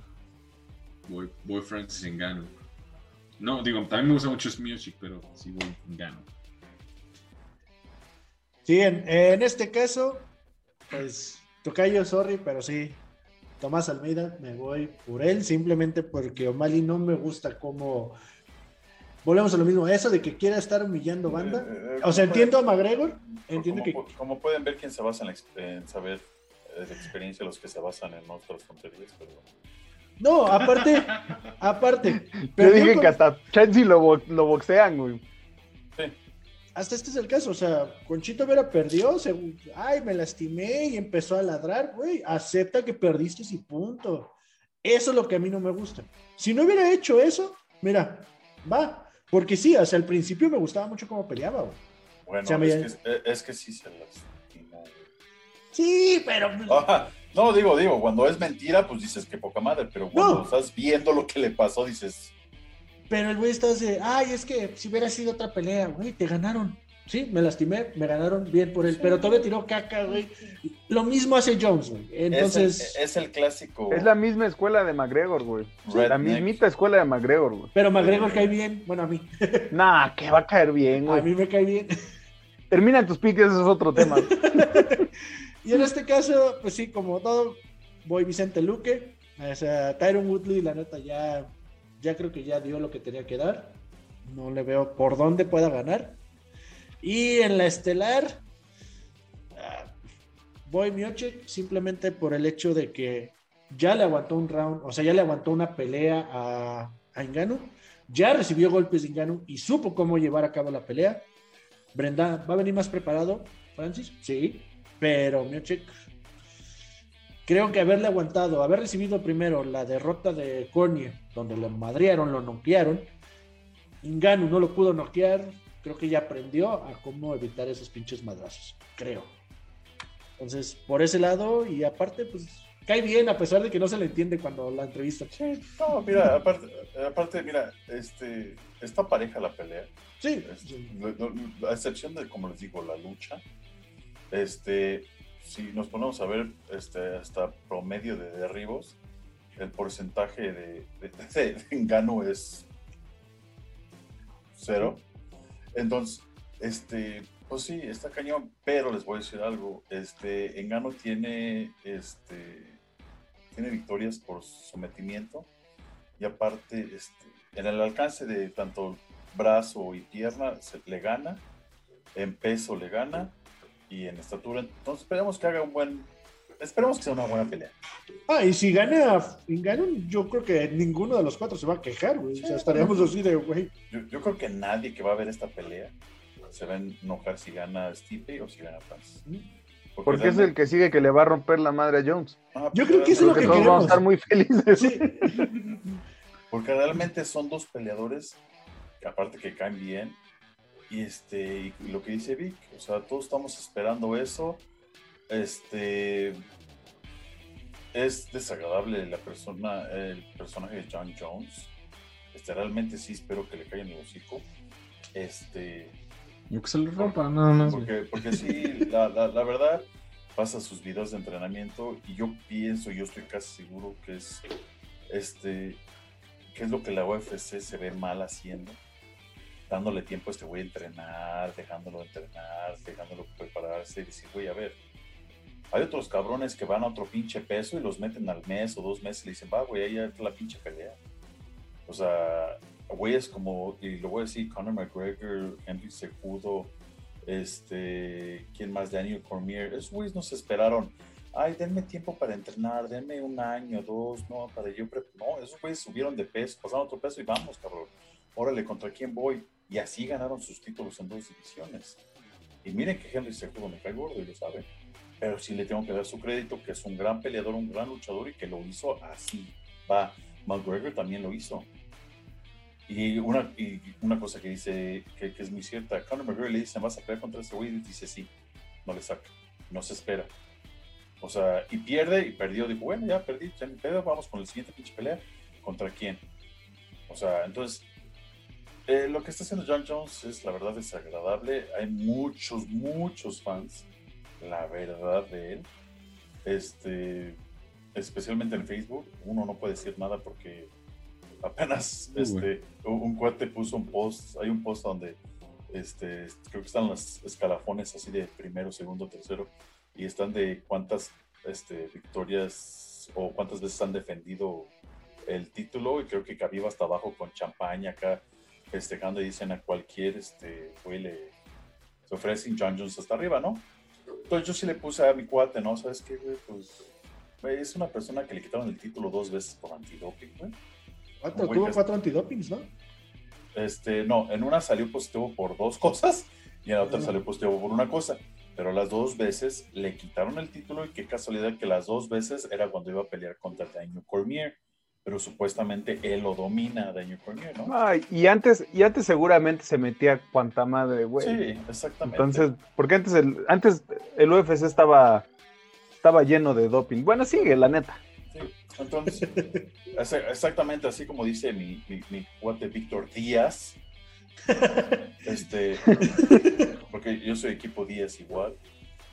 voy, voy Francis Ngannou. No, digo, también me gusta mucho Music, pero sí voy Ngannou. Sí, en, en, este caso, pues, Tocayo, sorry, pero sí, Tomás Almeida, me voy por él, simplemente porque O'Malley no me gusta cómo volvemos a lo mismo, eso de que quiera estar humillando banda. Eh, o sea, entiendo pueden, a McGregor, entiendo como, que... Como pueden ver, quien se basa en, en saber de experiencia, los que se basan en otras tonterías, pero... No, aparte, aparte. Yo dije con... que hasta Chansey lo, lo boxean, güey. Sí. Hasta este es el caso, o sea, Conchito Vera perdió, se, ay, me lastimé y empezó a ladrar, güey, acepta que perdiste y punto. Eso es lo que a mí no me gusta. Si no hubiera hecho eso, mira, va, porque sí, hasta el principio me gustaba mucho cómo peleaba, güey. Bueno, o sea, es, me... que, es, que, sí se güey. Sí, pero. Ah, no, digo, digo, cuando es mentira, pues dices que poca madre, pero cuando no. estás viendo lo que le pasó, dices. Pero el güey está de, ay, es que si hubiera sido otra pelea, güey, te ganaron. Sí, me lastimé, me ganaron bien por él, sí. pero todavía tiró caca, güey. Lo mismo hace Jones, güey. Entonces. Es el, es el, clásico. Es la misma escuela de McGregor, güey. La mismita escuela de McGregor, güey. Pero McGregor cae bien, bueno, a mí. Nah, que va a caer bien, güey. A mí me cae bien. Termina en tus piques, eso es otro tema. y en este caso, pues sí, como todo, voy Vicente Luque. O sea, Tyron Woodley, la neta, ya, ya creo que ya dio lo que tenía que dar. No le veo por dónde pueda ganar. Y en la estelar, uh, voy Miochek simplemente por el hecho de que ya le aguantó un round, o sea, ya le aguantó una pelea a, a ya recibió golpes de Engano y supo cómo llevar a cabo la pelea. Brenda, ¿va a venir más preparado, Francis? Sí, pero Miochek, creo que haberle aguantado, haber recibido primero la derrota de Cornier, donde lo madrearon, lo noquearon, Engano no lo pudo noquear, creo que ya aprendió a cómo evitar esos pinches madrazos, creo. Entonces, por ese lado, y aparte, pues cae bien, a pesar de que no se le entiende cuando la entrevista. Sí, no, mira, aparte, aparte mira, este, está pareja la pelea. Sí. Es, a excepción de, como les digo, la lucha. Este, si nos ponemos a ver este, hasta promedio de derribos, el porcentaje de, de, de engano es cero. Entonces, este, pues sí, está cañón, pero les voy a decir algo. Este, Engano tiene, este, tiene victorias por sometimiento y aparte, este, en el alcance de tanto brazo y pierna le gana, en peso le gana y en estatura. Entonces esperemos que haga un buen, esperemos que sea una buena pelea. Ah, y si gana Engano, yo creo que ninguno de los cuatro se va a quejar, güey. o sea, estaríamos así de, güey. Yo, yo creo que nadie que va a ver esta pelea se va a enojar si gana Stipe o si gana Francis. Porque, Porque es el que sigue que le va a romper la madre a Jones. Ah, Yo creo que eso es lo que todos queremos. vamos a estar muy felices. Sí. Porque realmente son dos peleadores que aparte que caen bien. Y este, y lo que dice Vic, o sea, todos estamos esperando eso. Este es desagradable la persona, el personaje de John Jones. Este, realmente sí espero que le caiga en el hocico. Este, Yo que se lo rompa, nada más. porque, porque sí, la, la, la verdad, pasa sus videos de entrenamiento y yo pienso, yo estoy casi seguro que es este que es lo que la UFC se ve mal haciendo, dándole tiempo a este güey a entrenar, dejándolo entrenar, dejándolo prepararse y decir, güey, a ver, hay otros cabrones que van a otro pinche peso y los meten al mes o dos meses y le dicen, va, güey, ahí está la pinche pelea. O sea, güeyes como, y lo voy a decir, Conor McGregor, Henry Cejudo, este, ¿quién más? Daniel Cormier. Esos güeyes no se esperaron. Ay, denme tiempo para entrenar, denme un año, dos, no, para yo. pre-". No, esos güeyes subieron de peso, pasaron otro peso y vamos, cabrón. Órale, ¿contra quién voy? Y así ganaron sus títulos en dos divisiones. Y miren que Henry Cejudo me cae gordo y lo saben. Pero sí le tengo que dar su crédito, que es un gran peleador, un gran luchador y que lo hizo así. Va, McGregor también lo hizo. Y una, y una cosa que dice, que, que es muy cierta, Conor McGregor le dice, ¿vas a pelear contra ese güey? Y dice, sí, no le saca, no se espera. O sea, y pierde, y perdió, dijo, bueno, ya perdí, ya ni pedo, vamos con el siguiente pinche pelea. ¿Contra quién? O sea, entonces, eh, lo que está haciendo John Jones es, la verdad, desagradable. Hay muchos, muchos fans, la verdad, de él. Este, especialmente en Facebook, uno no puede decir nada porque apenas Muy este, un, un cuate puso un post, hay un post donde este, creo que están los escalafones así de primero, segundo, tercero, y están de cuántas este, victorias o cuántas veces han defendido el título, y creo que Khabib hasta abajo con champaña acá festejando y dicen a cualquier este, güey le se ofrecen John Jones hasta arriba, ¿no? Entonces yo sí le puse a mi cuate, ¿no? ¿Sabes qué, güey? Pues güey, es una persona que le quitaron el título dos veces por antidoping, güey. Cuatro, Güey, tuvo cuatro antidopings, ¿no? Este, no, en una salió positivo por dos cosas y en la otra salió positivo por una cosa. Pero las dos veces le quitaron el título y qué casualidad que las dos veces era cuando iba a pelear contra Daniel Cormier. Pero supuestamente él lo domina, Daniel Cormier, ¿no? Ay, y antes, y antes seguramente se metía cuanta madre, güey. sí, exactamente. Entonces, porque antes el, antes el UFC estaba, estaba lleno de doping. Bueno, sigue, la neta. Sí, Entonces, exa- exactamente así como dice mi, mi, mi cuate Víctor Díaz. Este, porque yo soy equipo Díaz igual.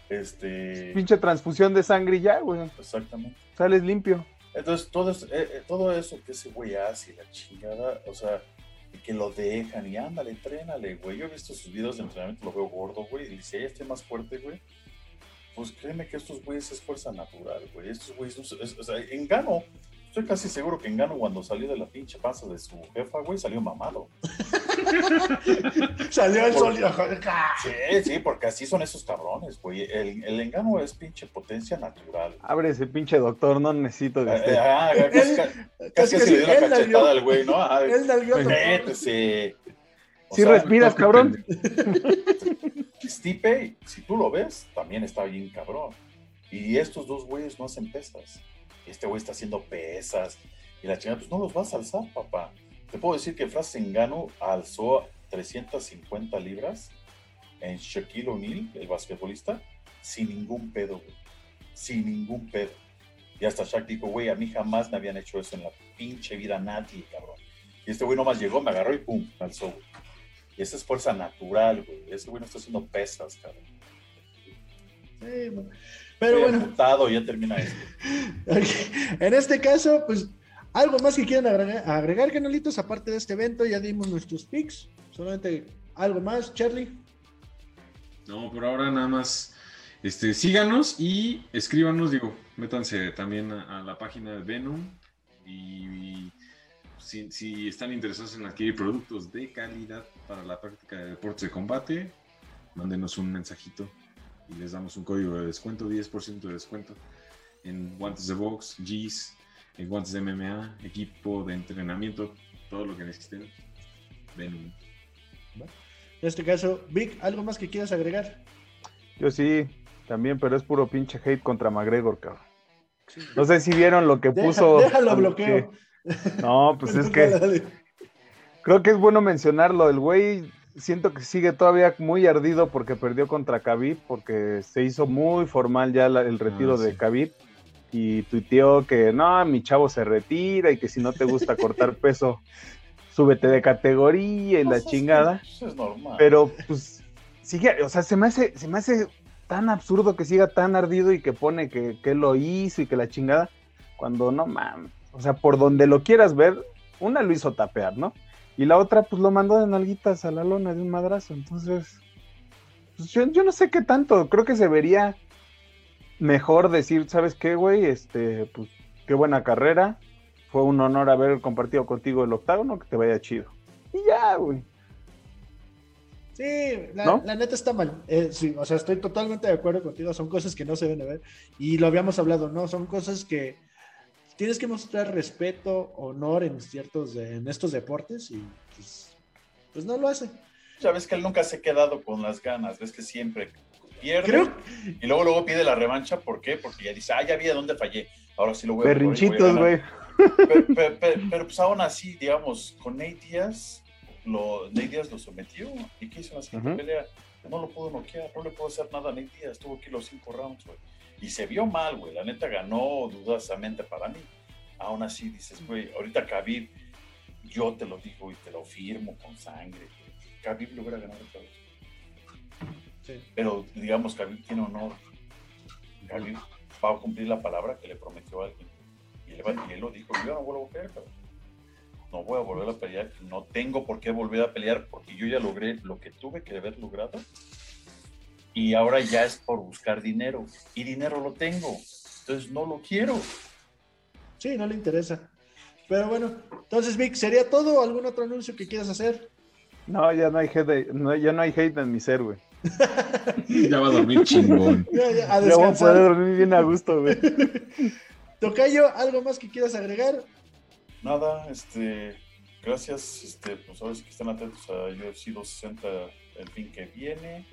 Este, Pinche transfusión de sangre ya, güey. exactamente. Sales limpio. Entonces, todo eh, eh, todo eso que ese güey hace la chingada, o sea, que lo dejan y ándale, entrénale, güey. Yo he visto sus videos de entrenamiento, lo veo gordo, güey, y si ella esté más fuerte, güey, pues créeme que estos güeyes es fuerza natural, güey. Estos güeyes, no o sea, en Gano, estoy casi seguro que en Gano cuando salió de la pinche panza de su jefa, güey, salió mamado. Salió el sol y Sí, sí, porque así son esos cabrones, güey. El, el engano es pinche potencia natural. Abre ese pinche doctor, no necesito de Eh, este. ah, casi, casi, Casi casi que le dio una cachetada al güey, ¿no? Ah, Él otro. Métese. Si sea, respiras, cabrón. Stipe, si tú lo ves, también está bien cabrón. Y estos dos güeyes no hacen pesas. Este güey está haciendo pesas. Y la chingada, pues no los vas a alzar, papá. Te puedo decir que Francis Ngannou alzó 350 libras en Shaquille O'Neal, el basquetbolista, sin ningún pedo, güey. Sin ningún pedo. Y hasta Shaq dijo, güey, a mí jamás me habían hecho eso en la pinche vida nadie, cabrón. Y este güey nomás llegó, me agarró y pum, me alzó, güey. Y esa es fuerza natural, güey. Ese güey no está haciendo pesas, cabrón. Pero Estoy bueno, apuntado, ya termina esto. en este caso, pues algo más que quieran agregar, agregar, canalitos, aparte de este evento, ya dimos nuestros picks. Solamente algo más, Charlie. No, por ahora nada más. Este, síganos y escríbanos, digo, métanse también a, a la página de Venom y, y si, si están interesados en adquirir productos de calidad para la práctica de deportes de combate, mándenos un mensajito y les damos un código de descuento, 10% de descuento en guantes de box, G's, en guantes de MMA, equipo de entrenamiento, todo lo que necesiten. Venom. En este caso, Vic, ¿algo más que quieras agregar? Yo sí, también, pero es puro pinche hate contra McGregor, cabrón. No sé si vieron lo que Deja- puso. déjalo al bloqueo. que- No, pues es que creo que es bueno mencionarlo. El güey siento que sigue todavía muy ardido porque perdió contra Khabib, porque se hizo muy formal ya la- el retiro Ah, de sí. Khabib y tuiteó que no, mi chavo se retira y que si no te gusta cortar peso, súbete de categoría y la es chingada. Eso es normal. Pero pues sigue, o sea, se me hace, se me hace tan absurdo que siga tan ardido y que pone que, que él lo hizo y que la chingada, cuando no mames. O sea, por donde lo quieras ver, una lo hizo tapear, ¿no? Y la otra, pues lo mandó de nalguitas a la lona de un madrazo. Entonces, pues, yo, yo no sé qué tanto. Creo que se vería mejor decir, ¿sabes qué, güey? Este, pues qué buena carrera. Fue un honor haber compartido contigo el octágono, que te vaya chido. Y ya, güey. Sí, la, ¿No? la neta está mal. Eh, sí, o sea, estoy totalmente de acuerdo contigo. Son cosas que no se deben de ver. Y lo habíamos hablado, ¿no? Son cosas que tienes que mostrar respeto, honor en ciertos, de- en estos deportes y pues, pues no lo hace. Ya ves que él nunca se ha quedado con las ganas, ves que siempre pierde Creo, y luego luego pide la revancha, ¿por qué? Porque ya dice, ah, ya vi de dónde fallé, ahora sí lo voy a Berrinchitos, ganar". güey. Pero, pero- pero- pero, pues aún así, digamos, con Nate Díaz, lo, Nate Díaz lo sometió. ¿Y qué hizo en la siguiente Ujú. pelea? No lo pudo noquear, no le pudo hacer nada a Nate Díaz, tuvo que ir los cinco rounds, güey. Y se vio mal, güey, la neta ganó dudosamente para mí. Aún así dices, güey, ahorita Khabib, yo te lo digo y te lo firmo con sangre. güey. Khabib lo hubiera ganado otra vez. sí. Pero digamos, Khabib tiene honor. Khabib va a cumplir la palabra que le prometió a alguien. Y él, y él lo dijo, yo no vuelvo a pelear, cabrón. No voy a volver a pelear, no tengo por qué volver a pelear porque yo ya logré lo que tuve que haber logrado. Y ahora ya es por buscar dinero. Y dinero lo tengo. Entonces no lo quiero. Sí, no le interesa. Pero bueno, entonces, Vic, ¿sería todo? ¿Algún otro anuncio que quieras hacer? No, ya no hay hate, no, ya no hay hate en mi ser, güey. Ya va a dormir chingón. Ya, ya, a Ya voy a descansar. poder dormir bien a gusto, güey. Tocayo, ¿algo más que quieras agregar? Nada, este, gracias, este, pues ahora sí que están atentos a UFC 260 el fin que viene.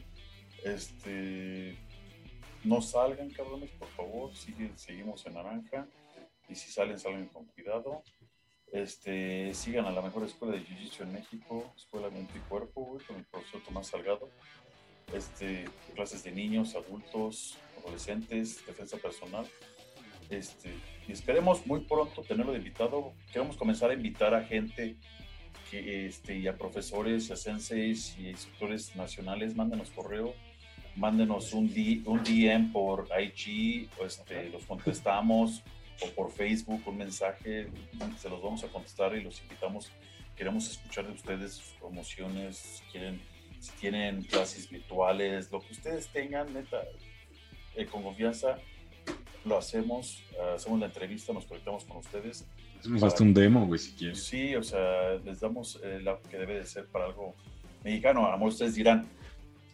Este, no salgan, cabrones, por favor, sigue- seguimos en naranja. Y si salen, salgan con cuidado. Este, sigan a la mejor escuela de Jiu-Jitsu en México, Escuela Mente y Cuerpo, con el profesor Tomás Salgado. Este, clases de niños, adultos, adolescentes, defensa personal. Este, y esperemos muy pronto tenerlo de invitado. Queremos comenzar a invitar a gente que, este, y a profesores, a senseis y instructores nacionales. Mándenos correo, mándenos un, D- un DM por IG, este, los contestamos, o por Facebook un mensaje, se los vamos a contestar y los invitamos. Queremos escuchar de ustedes sus promociones, si quieren, si tienen clases virtuales, lo que ustedes tengan, neta, eh, con confianza lo hacemos, ah, hacemos la entrevista, nos conectamos con ustedes. Hacemos hasta un demo, güey, si quieres. Sí, o sea, les damos eh, lo que debe de ser para algo mexicano. A lo mejor ustedes dirán,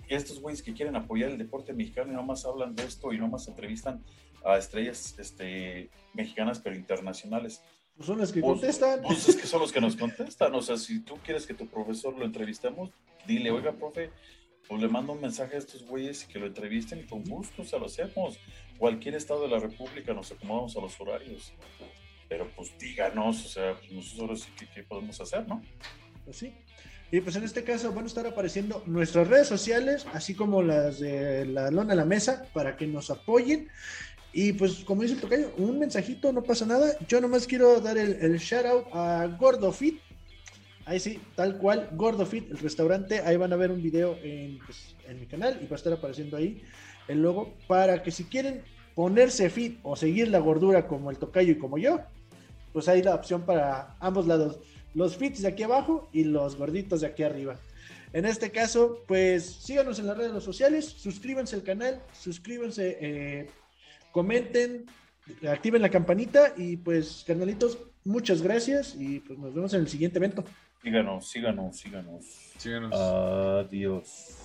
estos güeyes que quieren apoyar el deporte mexicano y nomás hablan de esto y nomás entrevistan a estrellas este, mexicanas pero internacionales. Pues son los que Pues, contestan. Pues es que son los que nos contestan. O sea, si tú quieres que tu profesor lo entrevistemos, dile, oiga, profe, pues le mando un mensaje a estos güeyes y que lo entrevisten y con gusto, o sea, lo hacemos. Cualquier estado de la República nos acomodamos a los horarios. Pero pues díganos, o sea, pues, nosotros sí que qué podemos hacer, ¿no? Pues sí. Y pues en este caso van a estar apareciendo nuestras redes sociales, así como las de la lona a la mesa, para que nos apoyen. Y pues como dice el tocayo, un mensajito, no pasa nada. Yo nomás quiero dar el, el shout out a Gordo Fit. Ahí sí, tal cual, Gordo Fit, el restaurante. Ahí van a ver un video en, pues, en mi canal y va a estar apareciendo ahí. el logo para que si quieren ponerse fit o seguir la gordura como el tocayo y como yo, pues hay la opción para ambos lados, los fits de aquí abajo y los gorditos de aquí arriba. En este caso, pues síganos en las redes sociales, suscríbanse al canal, suscríbanse, eh, comenten, activen la campanita y pues, carnalitos, muchas gracias y pues nos vemos en el siguiente evento. Síganos, síganos, síganos. Síganos. Adiós.